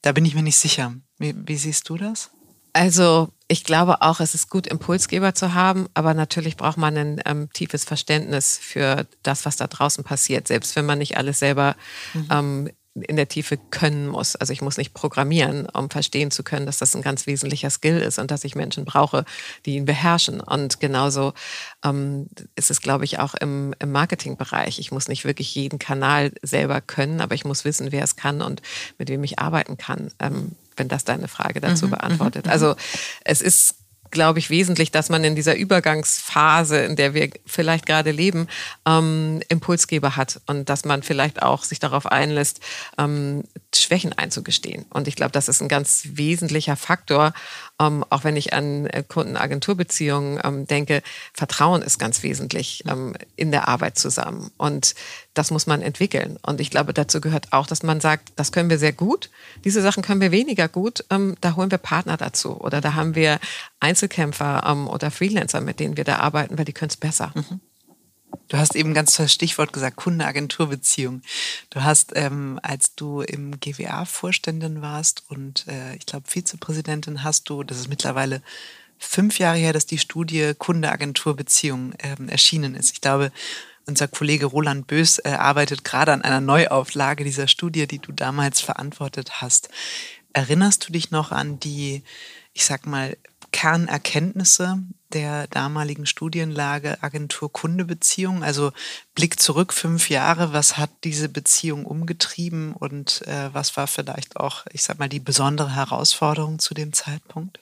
da bin ich mir nicht sicher. Wie, wie siehst du das? Also ich glaube auch, es ist gut, Impulsgeber zu haben, aber natürlich braucht man ein ähm, tiefes Verständnis für das, was da draußen passiert, selbst wenn man nicht alles selber mhm. ähm, in der Tiefe können muss. Also ich muss nicht programmieren, um verstehen zu können, dass das ein ganz wesentlicher Skill ist und dass ich Menschen brauche, die ihn beherrschen. Und genauso ähm, ist es, glaube ich, auch im, im Marketingbereich. Ich muss nicht wirklich jeden Kanal selber können, aber ich muss wissen, wer es kann und mit wem ich arbeiten kann. Ähm, wenn das deine Frage dazu mhm, beantwortet. Mhm, also es ist glaube ich, wesentlich, dass man in dieser Übergangsphase, in der wir vielleicht gerade leben, ähm, Impulsgeber hat und dass man vielleicht auch sich darauf einlässt, ähm, Schwächen einzugestehen. Und ich glaube, das ist ein ganz wesentlicher Faktor, ähm, auch wenn ich an äh, Kunden-Agentur-Beziehungen ähm, denke. Vertrauen ist ganz wesentlich ähm, in der Arbeit zusammen. Und das muss man entwickeln. Und ich glaube, dazu gehört auch, dass man sagt, das können wir sehr gut, diese Sachen können wir weniger gut, ähm, da holen wir Partner dazu. Oder da haben wir Einzelkämpfer ähm, oder Freelancer, mit denen wir da arbeiten, weil die können es besser. Mhm. Du hast eben ganz das Stichwort gesagt, Kunde-Agentur-Beziehung. Du hast, ähm, als du im GWA-Vorständin warst und äh, ich glaube Vizepräsidentin hast du, das ist mittlerweile fünf Jahre her, dass die Studie Kunde-Agentur-Beziehung ähm, erschienen ist. Ich glaube, unser Kollege Roland Bös äh, arbeitet gerade an einer Neuauflage dieser Studie, die du damals verantwortet hast. Erinnerst du dich noch an die, ich sag mal, Kernerkenntnisse der damaligen Studienlage Agentur-Kunde-Beziehung? Also Blick zurück fünf Jahre, was hat diese Beziehung umgetrieben und äh, was war vielleicht auch, ich sag mal, die besondere Herausforderung zu dem Zeitpunkt?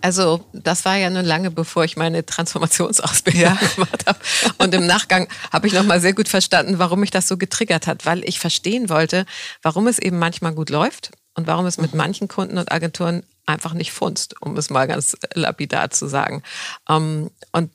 Also das war ja nun lange, bevor ich meine Transformationsausbildung ja. gemacht habe. Und im Nachgang habe ich nochmal sehr gut verstanden, warum mich das so getriggert hat, weil ich verstehen wollte, warum es eben manchmal gut läuft und warum es mit manchen Kunden und Agenturen einfach nicht funzt, um es mal ganz lapidar zu sagen. Ähm, und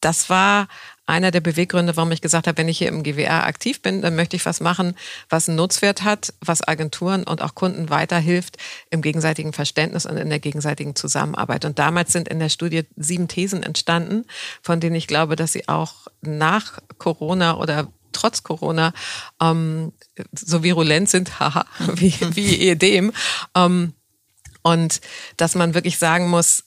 das war einer der Beweggründe, warum ich gesagt habe, wenn ich hier im GWR aktiv bin, dann möchte ich was machen, was einen Nutzwert hat, was Agenturen und auch Kunden weiterhilft im gegenseitigen Verständnis und in der gegenseitigen Zusammenarbeit. Und damals sind in der Studie sieben Thesen entstanden, von denen ich glaube, dass sie auch nach Corona oder trotz Corona ähm, so virulent sind, haha, wie, wie ehedem. Ähm, und dass man wirklich sagen muss,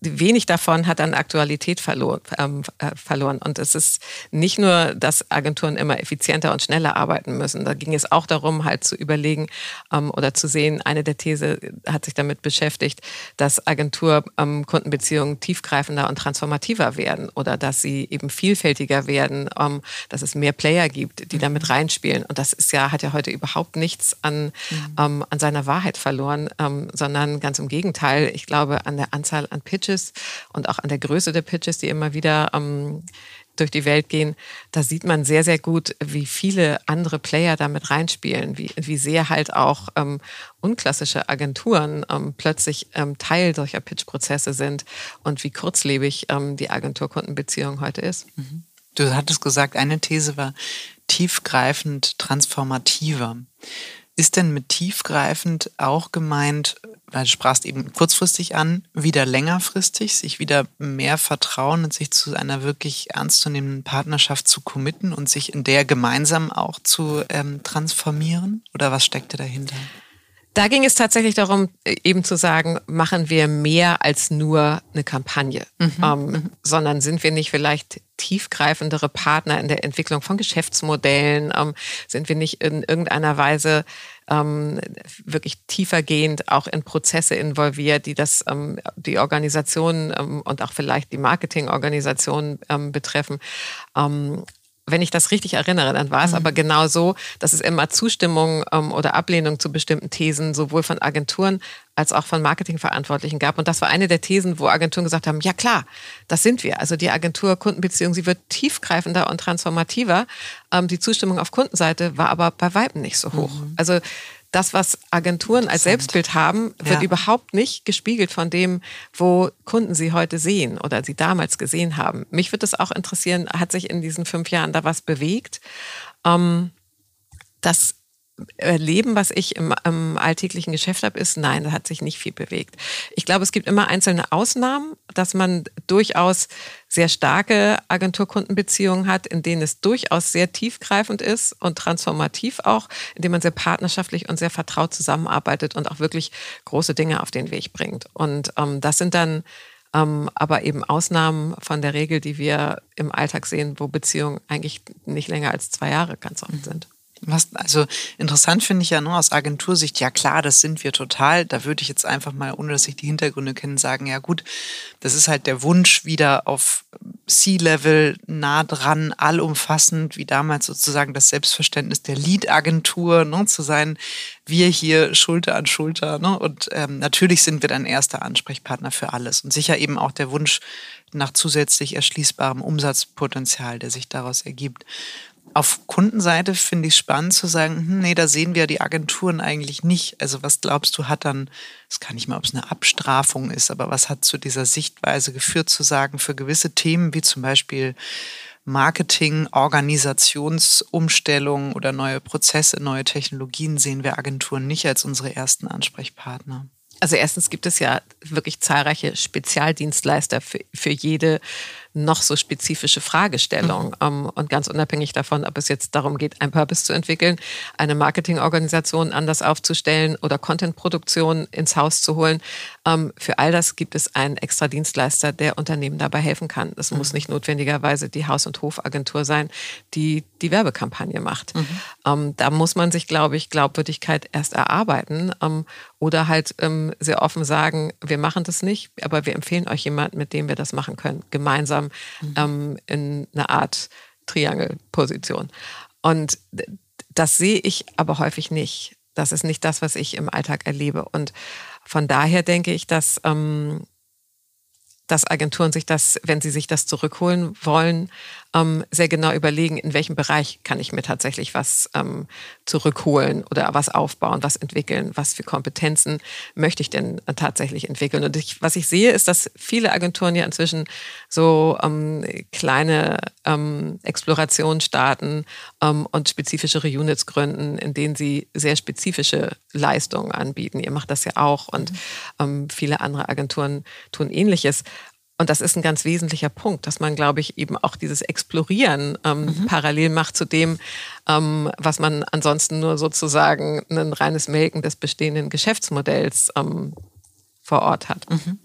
wenig davon hat an Aktualität verloren, ähm, äh, verloren. Und es ist nicht nur, dass Agenturen immer effizienter und schneller arbeiten müssen. Da ging es auch darum, halt zu überlegen ähm, oder zu sehen, eine der These hat sich damit beschäftigt, dass Agentur-Kundenbeziehungen ähm, tiefgreifender und transformativer werden oder dass sie eben vielfältiger werden, ähm, dass es mehr Player gibt, die damit mhm. reinspielen. Und das ist ja, hat ja heute überhaupt nichts an, mhm. Ähm, an seiner Wahrheit verloren, ähm, sondern ganz im Gegenteil. Ich glaube, an der Anzahl an Pitches und auch an der Größe der Pitches, die immer wieder ähm, durch die Welt gehen, da sieht man sehr, sehr gut, wie viele andere Player damit reinspielen, wie, wie sehr halt auch ähm, unklassische Agenturen ähm, plötzlich ähm, Teil solcher Pitch-Prozesse sind und wie kurzlebig ähm, die Agenturkundenbeziehung heute ist. Mhm. Du hattest gesagt, eine These war tiefgreifend transformativer. Ist denn mit tiefgreifend auch gemeint, sprachst eben kurzfristig an, wieder längerfristig, sich wieder mehr vertrauen und sich zu einer wirklich ernstzunehmenden Partnerschaft zu committen und sich in der gemeinsam auch zu ähm, transformieren? Oder was steckte dahinter? Da ging es tatsächlich darum, eben zu sagen, machen wir mehr als nur eine Kampagne, mhm. Ähm, mhm. sondern sind wir nicht vielleicht tiefgreifendere Partner in der Entwicklung von Geschäftsmodellen? Ähm, sind wir nicht in irgendeiner Weise ähm, wirklich tiefergehend auch in Prozesse involviert, die das ähm, die Organisation ähm, und auch vielleicht die Marketingorganisation ähm, betreffen? Wenn ich das richtig erinnere, dann war es mhm. aber genau so, dass es immer Zustimmung ähm, oder Ablehnung zu bestimmten Thesen sowohl von Agenturen als auch von Marketingverantwortlichen gab. Und das war eine der Thesen, wo Agenturen gesagt haben, ja klar, das sind wir. Also die Agentur-Kundenbeziehung, sie wird tiefgreifender und transformativer. Ähm, die Zustimmung auf Kundenseite war aber bei Weitem nicht so hoch. Mhm. Also das, was Agenturen als Selbstbild haben, wird ja. überhaupt nicht gespiegelt von dem, wo Kunden sie heute sehen oder sie damals gesehen haben. Mich würde es auch interessieren, hat sich in diesen fünf Jahren da was bewegt? Ähm, das Leben, was ich im, im alltäglichen Geschäft habe, ist, nein, da hat sich nicht viel bewegt. Ich glaube, es gibt immer einzelne Ausnahmen, dass man durchaus sehr starke Agenturkundenbeziehungen hat, in denen es durchaus sehr tiefgreifend ist und transformativ auch, indem man sehr partnerschaftlich und sehr vertraut zusammenarbeitet und auch wirklich große Dinge auf den Weg bringt. Und ähm, das sind dann ähm, aber eben Ausnahmen von der Regel, die wir im Alltag sehen, wo Beziehungen eigentlich nicht länger als zwei Jahre ganz oft sind. Was, also interessant finde ich ja nur aus Agentursicht, ja klar, das sind wir total. Da würde ich jetzt einfach mal, ohne dass ich die Hintergründe kenne, sagen, ja gut, das ist halt der Wunsch wieder auf C-Level, nah dran, allumfassend, wie damals sozusagen das Selbstverständnis der Lead-Agentur ne, zu sein. Wir hier Schulter an Schulter. Ne? Und ähm, natürlich sind wir dann erster Ansprechpartner für alles. Und sicher eben auch der Wunsch nach zusätzlich erschließbarem Umsatzpotenzial, der sich daraus ergibt. Auf Kundenseite finde ich spannend zu sagen, hm, nee, da sehen wir die Agenturen eigentlich nicht. Also was glaubst du, hat dann, das kann nicht mal, ob es eine Abstrafung ist, aber was hat zu dieser Sichtweise geführt zu sagen, für gewisse Themen wie zum Beispiel Marketing, Organisationsumstellung oder neue Prozesse, neue Technologien sehen wir Agenturen nicht als unsere ersten Ansprechpartner? Also erstens gibt es ja wirklich zahlreiche Spezialdienstleister für, für jede noch so spezifische Fragestellung. Mhm. Ähm, und ganz unabhängig davon, ob es jetzt darum geht, ein Purpose zu entwickeln, eine Marketingorganisation anders aufzustellen oder Contentproduktion ins Haus zu holen. Ähm, für all das gibt es einen extra Dienstleister, der Unternehmen dabei helfen kann. Es mhm. muss nicht notwendigerweise die Haus- und Hofagentur sein, die die Werbekampagne macht. Mhm. Ähm, da muss man sich, glaube ich, Glaubwürdigkeit erst erarbeiten oder halt sehr offen sagen, wir machen das nicht, aber wir empfehlen euch jemanden, mit dem wir das machen können, gemeinsam mhm. ähm, in einer Art Triangelposition. Und das sehe ich aber häufig nicht. Das ist nicht das, was ich im Alltag erlebe. Und von daher denke ich, dass ähm, dass Agenturen sich das, wenn sie sich das zurückholen wollen, ähm, sehr genau überlegen, in welchem Bereich kann ich mir tatsächlich was ähm, zurückholen oder was aufbauen, was entwickeln, was für Kompetenzen möchte ich denn äh, tatsächlich entwickeln. Und ich, was ich sehe, ist, dass viele Agenturen ja inzwischen so ähm, kleine ähm, Explorationen starten ähm, und spezifischere Units gründen, in denen sie sehr spezifische Leistungen anbieten. Ihr macht das ja auch und mhm. ähm, viele andere Agenturen tun ähnliches. Und das ist ein ganz wesentlicher Punkt, dass man, glaube ich, eben auch dieses Explorieren ähm, mhm. parallel macht zu dem, ähm, was man ansonsten nur sozusagen ein reines Melken des bestehenden Geschäftsmodells ähm, vor Ort hat. Mhm.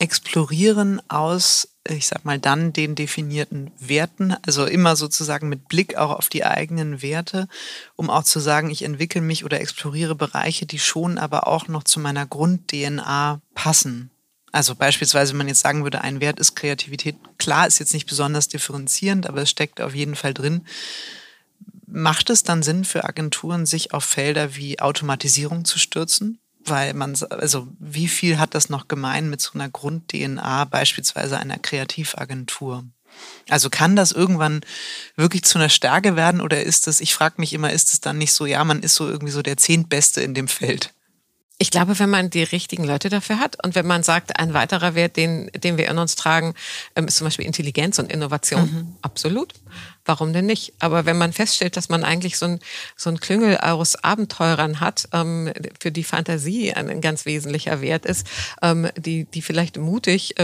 Explorieren aus, ich sag mal, dann den definierten Werten, also immer sozusagen mit Blick auch auf die eigenen Werte, um auch zu sagen, ich entwickle mich oder exploriere Bereiche, die schon aber auch noch zu meiner Grund-DNA passen. Also beispielsweise, wenn man jetzt sagen würde, ein Wert ist Kreativität, klar, ist jetzt nicht besonders differenzierend, aber es steckt auf jeden Fall drin. Macht es dann Sinn für Agenturen, sich auf Felder wie Automatisierung zu stürzen? Weil man, also wie viel hat das noch gemein mit so einer Grund-DNA beispielsweise einer Kreativagentur? Also kann das irgendwann wirklich zu einer Stärke werden oder ist es, ich frage mich immer, ist es dann nicht so, ja, man ist so irgendwie so der Zehntbeste in dem Feld? Ich glaube, wenn man die richtigen Leute dafür hat und wenn man sagt, ein weiterer Wert, den, den wir in uns tragen, ähm, ist zum Beispiel Intelligenz und Innovation. Mhm. Absolut. Warum denn nicht? Aber wenn man feststellt, dass man eigentlich so ein, so ein Klüngel aus Abenteurern hat, ähm, für die Fantasie ein ganz wesentlicher Wert ist, ähm, die, die vielleicht mutig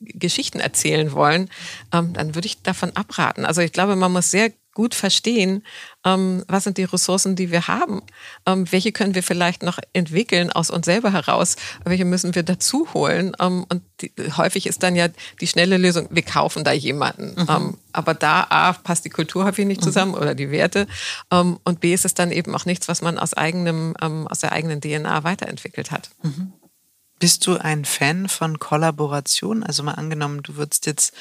Geschichten erzählen wollen, dann würde ich davon abraten. Also ich glaube, man muss sehr gut verstehen, ähm, was sind die Ressourcen, die wir haben, ähm, welche können wir vielleicht noch entwickeln aus uns selber heraus, welche müssen wir dazu holen. Ähm, und die, häufig ist dann ja die schnelle Lösung, wir kaufen da jemanden. Mhm. Ähm, aber da A, passt die Kultur häufig nicht mhm. zusammen mhm. oder die Werte ähm, und B, ist es dann eben auch nichts, was man aus, eigenem, ähm, aus der eigenen DNA weiterentwickelt hat. Mhm. Bist du ein Fan von Kollaboration? Also mal angenommen, du würdest jetzt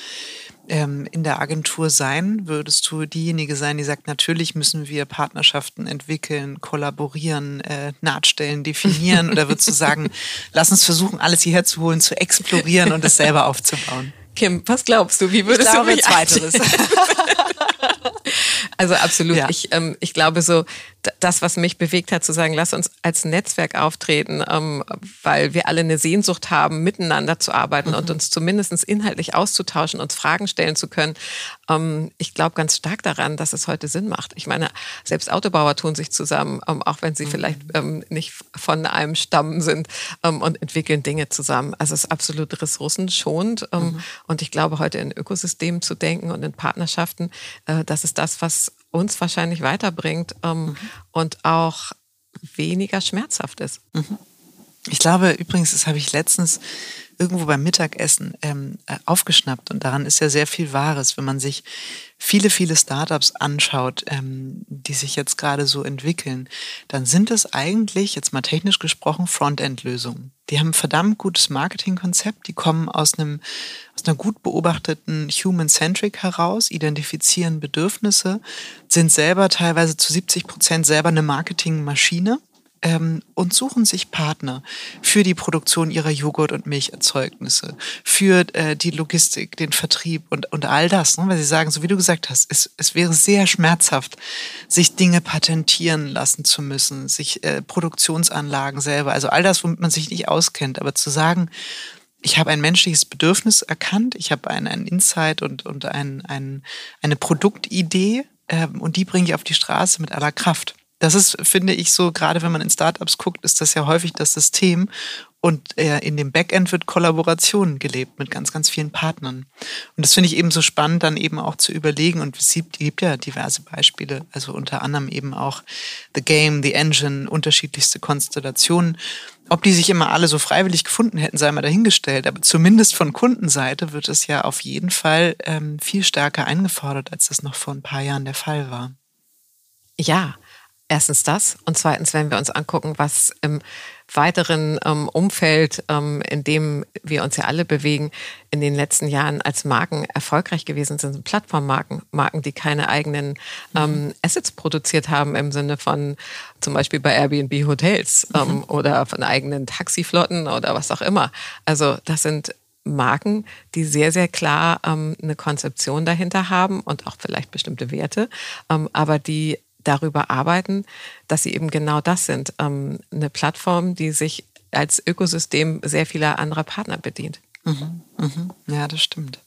ähm, in der Agentur sein, würdest du diejenige sein, die sagt, natürlich müssen wir Partnerschaften entwickeln, kollaborieren, äh, Nahtstellen definieren? oder würdest du sagen, lass uns versuchen, alles hierher zu holen, zu explorieren und es selber aufzubauen? Kim, was glaubst du? Wie würdest ich glaube, du mich zweiteres. Also absolut. Ja. Ich, ähm, ich glaube so, das, was mich bewegt hat, zu sagen, lass uns als Netzwerk auftreten, ähm, weil wir alle eine Sehnsucht haben, miteinander zu arbeiten mhm. und uns zumindest inhaltlich auszutauschen, uns Fragen stellen zu können. Ähm, ich glaube ganz stark daran, dass es heute Sinn macht. Ich meine, selbst Autobauer tun sich zusammen, ähm, auch wenn sie mhm. vielleicht ähm, nicht von einem Stamm sind ähm, und entwickeln Dinge zusammen. Also es ist absolut ressourcenschonend. Ähm, mhm. Und ich glaube, heute in Ökosystemen zu denken und in Partnerschaften, äh, das ist das, was uns wahrscheinlich weiterbringt ähm, mhm. und auch weniger schmerzhaft ist. Mhm. Ich glaube übrigens, das habe ich letztens irgendwo beim Mittagessen ähm, äh, aufgeschnappt und daran ist ja sehr viel Wahres, wenn man sich viele, viele Startups anschaut, ähm, die sich jetzt gerade so entwickeln, dann sind es eigentlich, jetzt mal technisch gesprochen, Frontend-Lösungen. Die haben ein verdammt gutes Marketingkonzept, die kommen aus einem, aus einer gut beobachteten Human-Centric heraus, identifizieren Bedürfnisse, sind selber teilweise zu 70 Prozent selber eine Marketingmaschine ähm, und suchen sich Partner für die Produktion ihrer Joghurt- und Milcherzeugnisse, für äh, die Logistik, den Vertrieb und, und all das. Ne? Weil sie sagen, so wie du gesagt hast, es, es wäre sehr schmerzhaft, sich Dinge patentieren lassen zu müssen, sich äh, Produktionsanlagen selber, also all das, womit man sich nicht auskennt. Aber zu sagen, ich habe ein menschliches Bedürfnis erkannt, ich habe einen, einen Insight und, und ein, ein, eine Produktidee äh, und die bringe ich auf die Straße mit aller Kraft. Das ist, finde ich, so, gerade wenn man in Startups guckt, ist das ja häufig das System. Und äh, in dem Backend wird Kollaboration gelebt mit ganz, ganz vielen Partnern. Und das finde ich eben so spannend, dann eben auch zu überlegen. Und es gibt ja diverse Beispiele, also unter anderem eben auch The Game, The Engine, unterschiedlichste Konstellationen. Ob die sich immer alle so freiwillig gefunden hätten, sei mal dahingestellt. Aber zumindest von Kundenseite wird es ja auf jeden Fall ähm, viel stärker eingefordert, als das noch vor ein paar Jahren der Fall war. Ja, Erstens das und zweitens, wenn wir uns angucken, was im weiteren ähm, Umfeld, ähm, in dem wir uns ja alle bewegen, in den letzten Jahren als Marken erfolgreich gewesen sind, sind Plattformmarken, Marken, die keine eigenen ähm, mhm. Assets produziert haben im Sinne von zum Beispiel bei Airbnb Hotels ähm, mhm. oder von eigenen Taxiflotten oder was auch immer. Also das sind Marken, die sehr, sehr klar ähm, eine Konzeption dahinter haben und auch vielleicht bestimmte Werte, ähm, aber die darüber arbeiten, dass sie eben genau das sind. Ähm, eine Plattform, die sich als Ökosystem sehr vieler anderer Partner bedient. Mhm, mhm. Ja, das stimmt.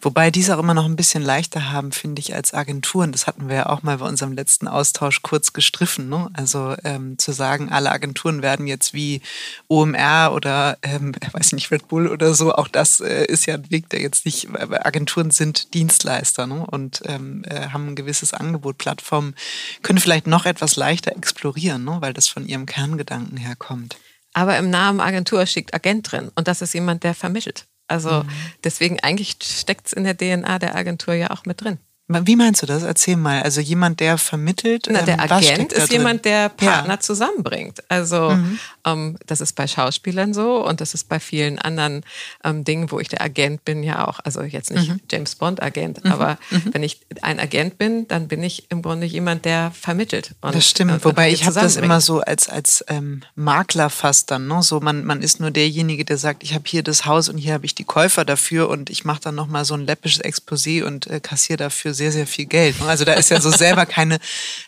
Wobei diese auch immer noch ein bisschen leichter haben, finde ich, als Agenturen. Das hatten wir ja auch mal bei unserem letzten Austausch kurz gestriffen. Ne? Also ähm, zu sagen, alle Agenturen werden jetzt wie OMR oder, ähm, weiß ich nicht, Red Bull oder so, auch das äh, ist ja ein Weg, der jetzt nicht, weil Agenturen sind Dienstleister ne? und ähm, äh, haben ein gewisses Angebot. Plattformen können vielleicht noch etwas leichter explorieren, ne? weil das von ihrem Kerngedanken herkommt. Aber im Namen Agentur steckt Agent drin und das ist jemand, der vermittelt. Also mhm. deswegen eigentlich steckt es in der DNA der Agentur ja auch mit drin. Wie meinst du das? Erzähl mal. Also jemand, der vermittelt. Na, der ähm, Agent ist jemand, der Partner ja. zusammenbringt. Also mhm. ähm, das ist bei Schauspielern so und das ist bei vielen anderen ähm, Dingen, wo ich der Agent bin, ja auch. Also jetzt nicht mhm. James Bond Agent, mhm. aber mhm. wenn ich ein Agent bin, dann bin ich im Grunde jemand, der vermittelt. Und, das stimmt. Und, Wobei ich habe das immer so als als ähm, Makler fast dann. Ne? So man man ist nur derjenige, der sagt, ich habe hier das Haus und hier habe ich die Käufer dafür und ich mache dann noch mal so ein läppisches Exposé und äh, kassiere dafür sehr, sehr viel Geld. Also da ist ja so selber keine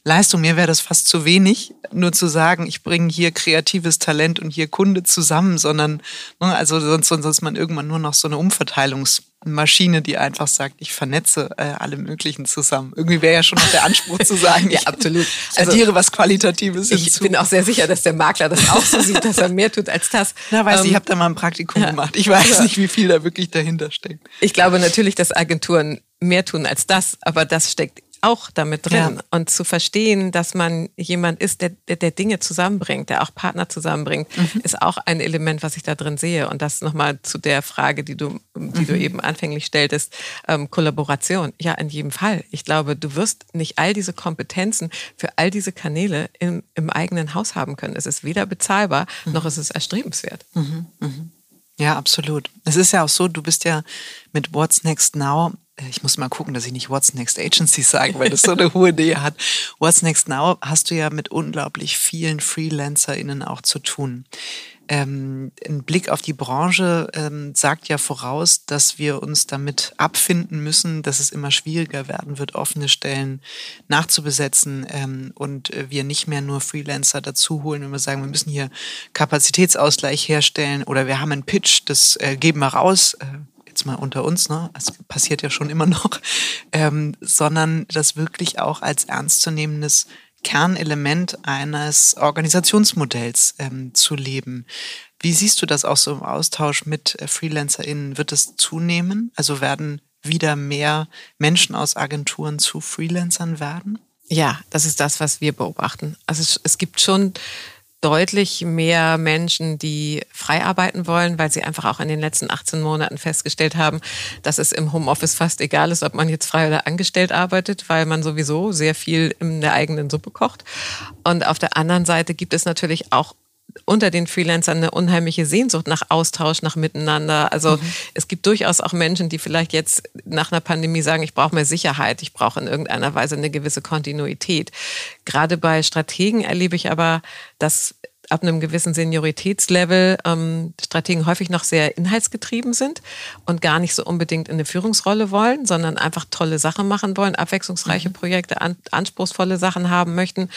Leistung. Mir wäre das fast zu wenig, nur zu sagen, ich bringe hier kreatives Talent und hier Kunde zusammen, sondern, ne, also sonst, sonst ist man irgendwann nur noch so eine Umverteilungsmaschine, die einfach sagt, ich vernetze äh, alle möglichen zusammen. Irgendwie wäre ja schon noch der Anspruch zu sagen, ja, absolut. Also, addiere was Qualitatives Ich hinzu. bin auch sehr sicher, dass der Makler das auch so sieht, dass er mehr tut als das. Na, weiß ähm, ich, ich habe da mal ein Praktikum ja. gemacht. Ich weiß ja. nicht, wie viel da wirklich dahinter steckt. Ich glaube natürlich, dass Agenturen mehr tun als das, aber das steckt auch damit drin. Ja. Und zu verstehen, dass man jemand ist, der, der, der Dinge zusammenbringt, der auch Partner zusammenbringt, mhm. ist auch ein Element, was ich da drin sehe. Und das nochmal zu der Frage, die du, die mhm. du eben anfänglich stelltest, ähm, Kollaboration. Ja, in jedem Fall. Ich glaube, du wirst nicht all diese Kompetenzen für all diese Kanäle im, im eigenen Haus haben können. Es ist weder bezahlbar, mhm. noch ist es erstrebenswert. Mhm. Mhm. Ja, absolut. Es ist ja auch so, du bist ja mit What's Next Now ich muss mal gucken, dass ich nicht What's Next Agency sage, weil das so eine hohe Idee hat. What's Next Now hast du ja mit unglaublich vielen FreelancerInnen auch zu tun. Ähm, ein Blick auf die Branche ähm, sagt ja voraus, dass wir uns damit abfinden müssen, dass es immer schwieriger werden wird, offene Stellen nachzubesetzen ähm, und wir nicht mehr nur Freelancer dazu holen, wenn wir sagen, wir müssen hier Kapazitätsausgleich herstellen oder wir haben einen Pitch, das äh, geben wir raus. Äh, jetzt mal unter uns, ne? Es passiert ja schon immer noch, ähm, sondern das wirklich auch als ernstzunehmendes Kernelement eines Organisationsmodells ähm, zu leben. Wie siehst du das auch so im Austausch mit äh, FreelancerInnen? Wird es zunehmen? Also werden wieder mehr Menschen aus Agenturen zu Freelancern werden? Ja, das ist das, was wir beobachten. Also es, es gibt schon deutlich mehr Menschen, die frei arbeiten wollen, weil sie einfach auch in den letzten 18 Monaten festgestellt haben, dass es im Homeoffice fast egal ist, ob man jetzt frei oder angestellt arbeitet, weil man sowieso sehr viel in der eigenen Suppe kocht. Und auf der anderen Seite gibt es natürlich auch unter den Freelancern eine unheimliche Sehnsucht nach Austausch, nach Miteinander. Also mhm. es gibt durchaus auch Menschen, die vielleicht jetzt nach einer Pandemie sagen, ich brauche mehr Sicherheit, ich brauche in irgendeiner Weise eine gewisse Kontinuität. Gerade bei Strategen erlebe ich aber, dass ab einem gewissen Senioritätslevel ähm, Strategen häufig noch sehr inhaltsgetrieben sind und gar nicht so unbedingt in eine Führungsrolle wollen, sondern einfach tolle Sachen machen wollen, abwechslungsreiche mhm. Projekte, an, anspruchsvolle Sachen haben möchten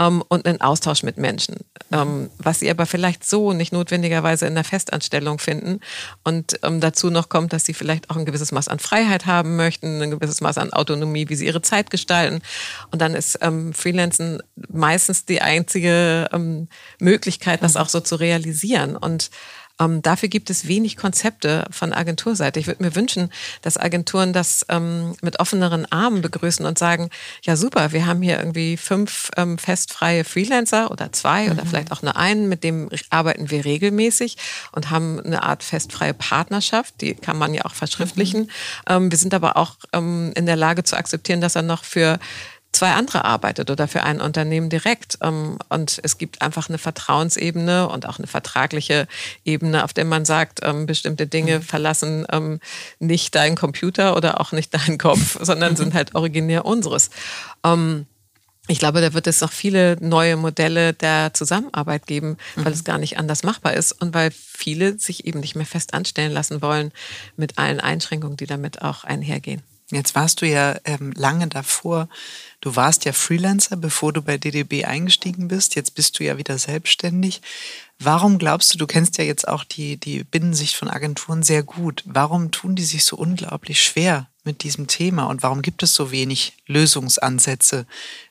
ähm, und einen Austausch mit Menschen. Ähm, was sie aber vielleicht so nicht notwendigerweise in der Festanstellung finden. Und ähm, dazu noch kommt, dass sie vielleicht auch ein gewisses Maß an Freiheit haben möchten, ein gewisses Maß an Autonomie, wie sie ihre Zeit gestalten. Und dann ist ähm, Freelancen meistens die einzige ähm, Möglichkeit, Möglichkeit, das auch so zu realisieren. Und ähm, dafür gibt es wenig Konzepte von Agenturseite. Ich würde mir wünschen, dass Agenturen das ähm, mit offeneren Armen begrüßen und sagen, ja super, wir haben hier irgendwie fünf ähm, festfreie Freelancer oder zwei mhm. oder vielleicht auch nur einen, mit dem arbeiten wir regelmäßig und haben eine Art festfreie Partnerschaft, die kann man ja auch verschriftlichen. Mhm. Ähm, wir sind aber auch ähm, in der Lage zu akzeptieren, dass er noch für zwei andere arbeitet oder für ein Unternehmen direkt. Ähm, und es gibt einfach eine Vertrauensebene und auch eine vertragliche Ebene, auf der man sagt, ähm, bestimmte Dinge mhm. verlassen ähm, nicht deinen Computer oder auch nicht deinen Kopf, sondern sind halt originär unseres. ich glaube, da wird es noch viele neue Modelle der Zusammenarbeit geben, weil mhm. es gar nicht anders machbar ist und weil viele sich eben nicht mehr fest anstellen lassen wollen mit allen Einschränkungen, die damit auch einhergehen. Jetzt warst du ja ähm, lange davor, du warst ja Freelancer, bevor du bei DDB eingestiegen bist. Jetzt bist du ja wieder selbstständig. Warum glaubst du, du kennst ja jetzt auch die, die Binnensicht von Agenturen sehr gut. Warum tun die sich so unglaublich schwer mit diesem Thema und warum gibt es so wenig Lösungsansätze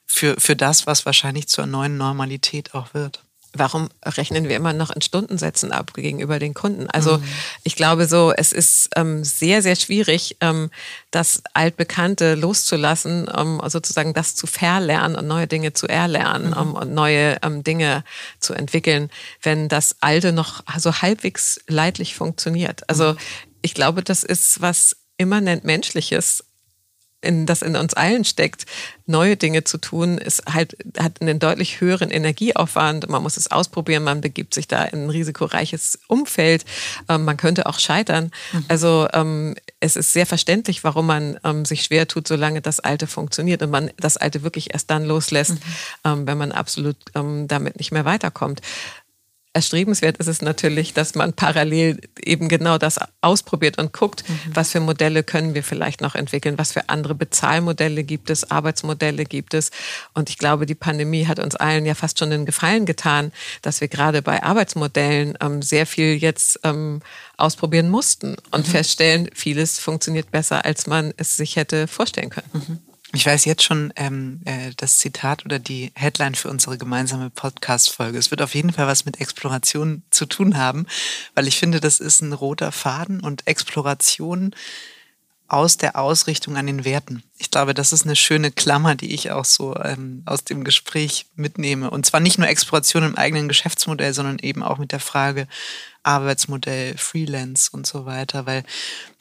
für, für das, was wahrscheinlich zur neuen Normalität auch wird? Warum rechnen wir immer noch in Stundensätzen ab gegenüber den Kunden? Also mhm. ich glaube so, es ist ähm, sehr, sehr schwierig, ähm, das Altbekannte loszulassen, um sozusagen das zu verlernen und neue Dinge zu erlernen mhm. um, und neue ähm, Dinge zu entwickeln, wenn das Alte noch so halbwegs leidlich funktioniert. Also mhm. ich glaube, das ist was immanent Menschliches in, das in uns allen steckt, neue Dinge zu tun, ist halt, hat einen deutlich höheren Energieaufwand. Man muss es ausprobieren, man begibt sich da in ein risikoreiches Umfeld. Ähm, man könnte auch scheitern. Mhm. Also ähm, es ist sehr verständlich, warum man ähm, sich schwer tut, solange das Alte funktioniert und man das Alte wirklich erst dann loslässt, mhm. Ähm, wenn man absolut ähm, damit nicht mehr weiterkommt erstrebenswert ist es natürlich, dass man parallel eben genau das ausprobiert und guckt, mhm. was für Modelle können wir vielleicht noch entwickeln, was für andere Bezahlmodelle gibt es, Arbeitsmodelle gibt es. Und ich glaube, die Pandemie hat uns allen ja fast schon den Gefallen getan, dass wir gerade bei Arbeitsmodellen ähm, sehr viel jetzt ähm, ausprobieren mussten und mhm. feststellen, vieles funktioniert besser, als man es sich hätte vorstellen können. Mhm. Ich weiß jetzt schon ähm, äh, das Zitat oder die Headline für unsere gemeinsame Podcast-Folge. Es wird auf jeden Fall was mit Exploration zu tun haben, weil ich finde, das ist ein roter Faden und Exploration aus der Ausrichtung an den Werten. Ich glaube, das ist eine schöne Klammer, die ich auch so ähm, aus dem Gespräch mitnehme. Und zwar nicht nur Exploration im eigenen Geschäftsmodell, sondern eben auch mit der Frage, Arbeitsmodell, Freelance und so weiter, weil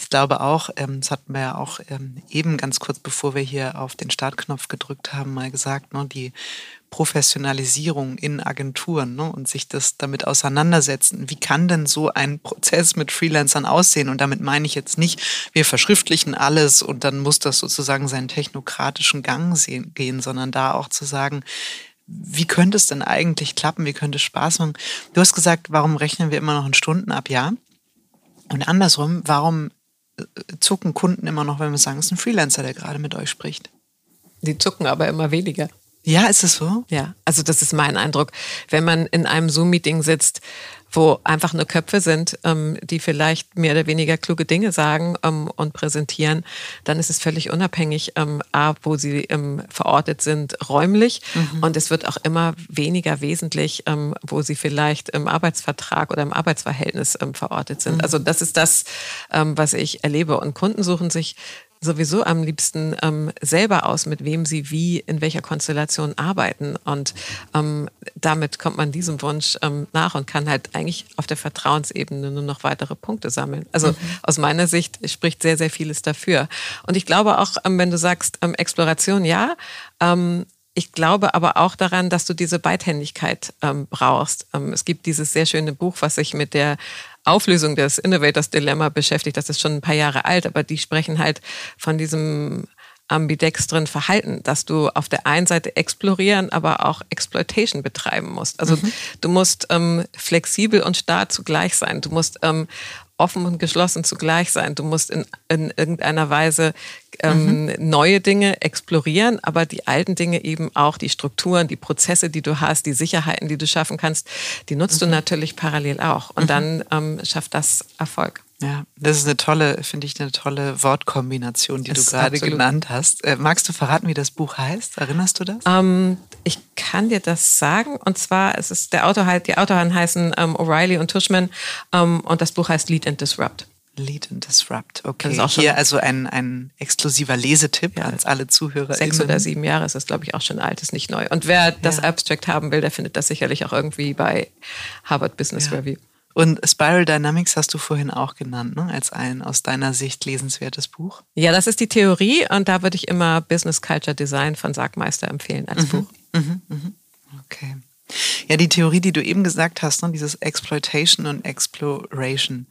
ich glaube auch, ähm, das hatten wir ja auch ähm, eben ganz kurz bevor wir hier auf den Startknopf gedrückt haben, mal gesagt, ne, die Professionalisierung in Agenturen ne, und sich das damit auseinandersetzen. Wie kann denn so ein Prozess mit Freelancern aussehen? Und damit meine ich jetzt nicht, wir verschriftlichen alles und dann muss das sozusagen seinen technokratischen Gang sehen, gehen, sondern da auch zu sagen, wie könnte es denn eigentlich klappen? Wie könnte es Spaß machen? Du hast gesagt, warum rechnen wir immer noch in Stunden ab Jahr? Und andersrum, warum äh, zucken Kunden immer noch, wenn wir sagen, es ist ein Freelancer, der gerade mit euch spricht? Die zucken aber immer weniger. Ja, ist es so? Ja, also das ist mein Eindruck. Wenn man in einem Zoom-Meeting sitzt, wo einfach nur Köpfe sind, ähm, die vielleicht mehr oder weniger kluge Dinge sagen ähm, und präsentieren, dann ist es völlig unabhängig, ähm, A, wo sie ähm, verortet sind, räumlich. Mhm. Und es wird auch immer weniger wesentlich, ähm, wo sie vielleicht im Arbeitsvertrag oder im Arbeitsverhältnis ähm, verortet sind. Mhm. Also das ist das, was ich erlebe. Und Kunden suchen sich sowieso am liebsten ähm, selber aus, mit wem sie wie in welcher Konstellation arbeiten. Und ähm, damit kommt man diesem Wunsch ähm, nach und kann halt eigentlich auf der Vertrauensebene nur noch weitere Punkte sammeln. Also mhm. aus meiner Sicht spricht sehr, sehr vieles dafür. Und ich glaube auch, ähm, wenn du sagst, ähm, Exploration, ja, ähm, ich glaube aber auch daran, dass du diese Beidhändigkeit ähm, brauchst. Ähm, es gibt dieses sehr schöne Buch, was sich mit der Auflösung des Innovators Dilemma beschäftigt. Das ist schon ein paar Jahre alt, aber die sprechen halt von diesem ambidextren Verhalten, dass du auf der einen Seite explorieren, aber auch Exploitation betreiben musst. Also mhm. du musst ähm, flexibel und starr zugleich sein. Du musst ähm, offen und geschlossen zugleich sein. Du musst in, in irgendeiner Weise ähm, mhm. neue Dinge explorieren, aber die alten Dinge eben auch, die Strukturen, die Prozesse, die du hast, die Sicherheiten, die du schaffen kannst, die nutzt mhm. du natürlich parallel auch. Und mhm. dann ähm, schafft das Erfolg. Ja, das ist eine tolle, finde ich, eine tolle Wortkombination, die das du gerade genannt hast. Äh, magst du verraten, wie das Buch heißt? Erinnerst du das? Ähm, ich kann dir das sagen. Und zwar es ist der Autor halt, die Autoren heißen ähm, O'Reilly und Tushman ähm, und das Buch heißt Lead and Disrupt. Lead and Disrupt. Okay, hier also ein, ein exklusiver Lesetipp ja. an alle Zuhörer. Sechs oder sieben Jahre ist das, glaube ich, auch schon alt, ist nicht neu. Und wer das Abstract haben will, der findet das sicherlich auch irgendwie bei Harvard Business ja. Review. Und Spiral Dynamics hast du vorhin auch genannt, ne? als ein aus deiner Sicht lesenswertes Buch. Ja, das ist die Theorie und da würde ich immer Business Culture Design von Sargmeister empfehlen als mhm. Buch. Mhm. Mhm. Okay. Ja, die Theorie, die du eben gesagt hast, ne? dieses Exploitation und Exploration.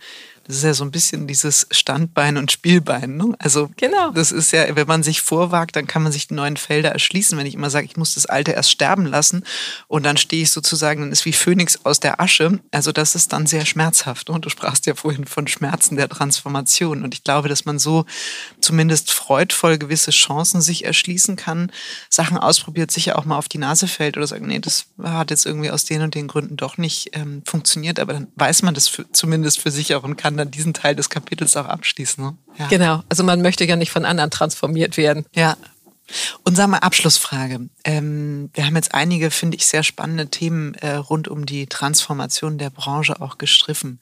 Das ist ja so ein bisschen dieses Standbein und Spielbein. Ne? Also genau. das ist ja, wenn man sich vorwagt, dann kann man sich die neuen Felder erschließen. Wenn ich immer sage, ich muss das Alte erst sterben lassen und dann stehe ich sozusagen, dann ist wie Phönix aus der Asche. Also das ist dann sehr schmerzhaft. Und du sprachst ja vorhin von Schmerzen der Transformation. Und ich glaube, dass man so zumindest freudvoll gewisse Chancen sich erschließen kann, Sachen ausprobiert, sicher auch mal auf die Nase fällt oder sagt, nee, das hat jetzt irgendwie aus den und den Gründen doch nicht ähm, funktioniert. Aber dann weiß man das für, zumindest für sich auch und kann dann diesen Teil des Kapitels auch abschließen. Ne? Ja. Genau, also man möchte ja nicht von anderen transformiert werden. Ja. Und sag mal, Abschlussfrage. Ähm, wir haben jetzt einige, finde ich, sehr spannende Themen äh, rund um die Transformation der Branche auch gestriffen.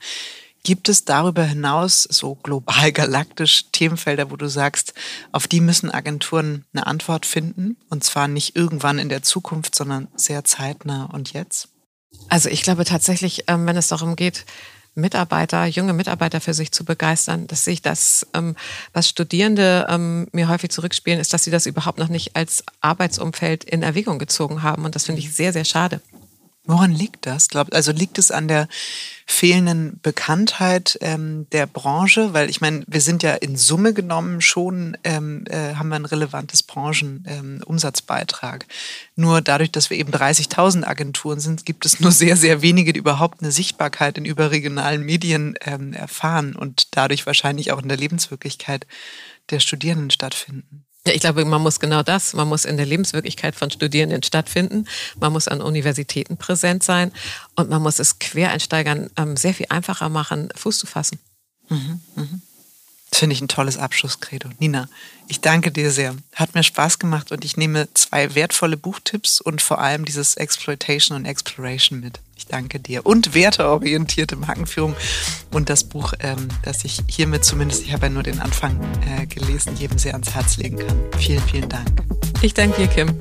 Gibt es darüber hinaus so global galaktisch Themenfelder, wo du sagst, auf die müssen Agenturen eine Antwort finden? Und zwar nicht irgendwann in der Zukunft, sondern sehr zeitnah und jetzt? Also ich glaube tatsächlich, ähm, wenn es darum geht, Mitarbeiter, junge Mitarbeiter für sich zu begeistern. Dass sich das, ähm, was Studierende ähm, mir häufig zurückspielen, ist, dass sie das überhaupt noch nicht als Arbeitsumfeld in Erwägung gezogen haben. Und das finde ich sehr, sehr schade. Woran liegt das? Also liegt es an der fehlenden Bekanntheit ähm, der Branche? Weil ich meine, wir sind ja in Summe genommen schon, ähm, äh, haben wir ein relevantes Branchenumsatzbeitrag. Ähm, nur dadurch, dass wir eben 30.000 Agenturen sind, gibt es nur sehr, sehr wenige, die überhaupt eine Sichtbarkeit in überregionalen Medien ähm, erfahren und dadurch wahrscheinlich auch in der Lebenswirklichkeit der Studierenden stattfinden. Ich glaube, man muss genau das. Man muss in der Lebenswirklichkeit von Studierenden stattfinden. Man muss an Universitäten präsent sein und man muss es Quereinsteigern ähm, sehr viel einfacher machen, Fuß zu fassen. Mhm, mh. Das finde ich ein tolles Abschlusskredo. Nina, ich danke dir sehr. Hat mir Spaß gemacht und ich nehme zwei wertvolle Buchtipps und vor allem dieses Exploitation und Exploration mit. Ich danke dir. Und werteorientierte Markenführung und das Buch, ähm, das ich hiermit zumindest, ich habe ja nur den Anfang äh, gelesen, jedem sehr ans Herz legen kann. Vielen, vielen Dank. Ich danke dir, Kim.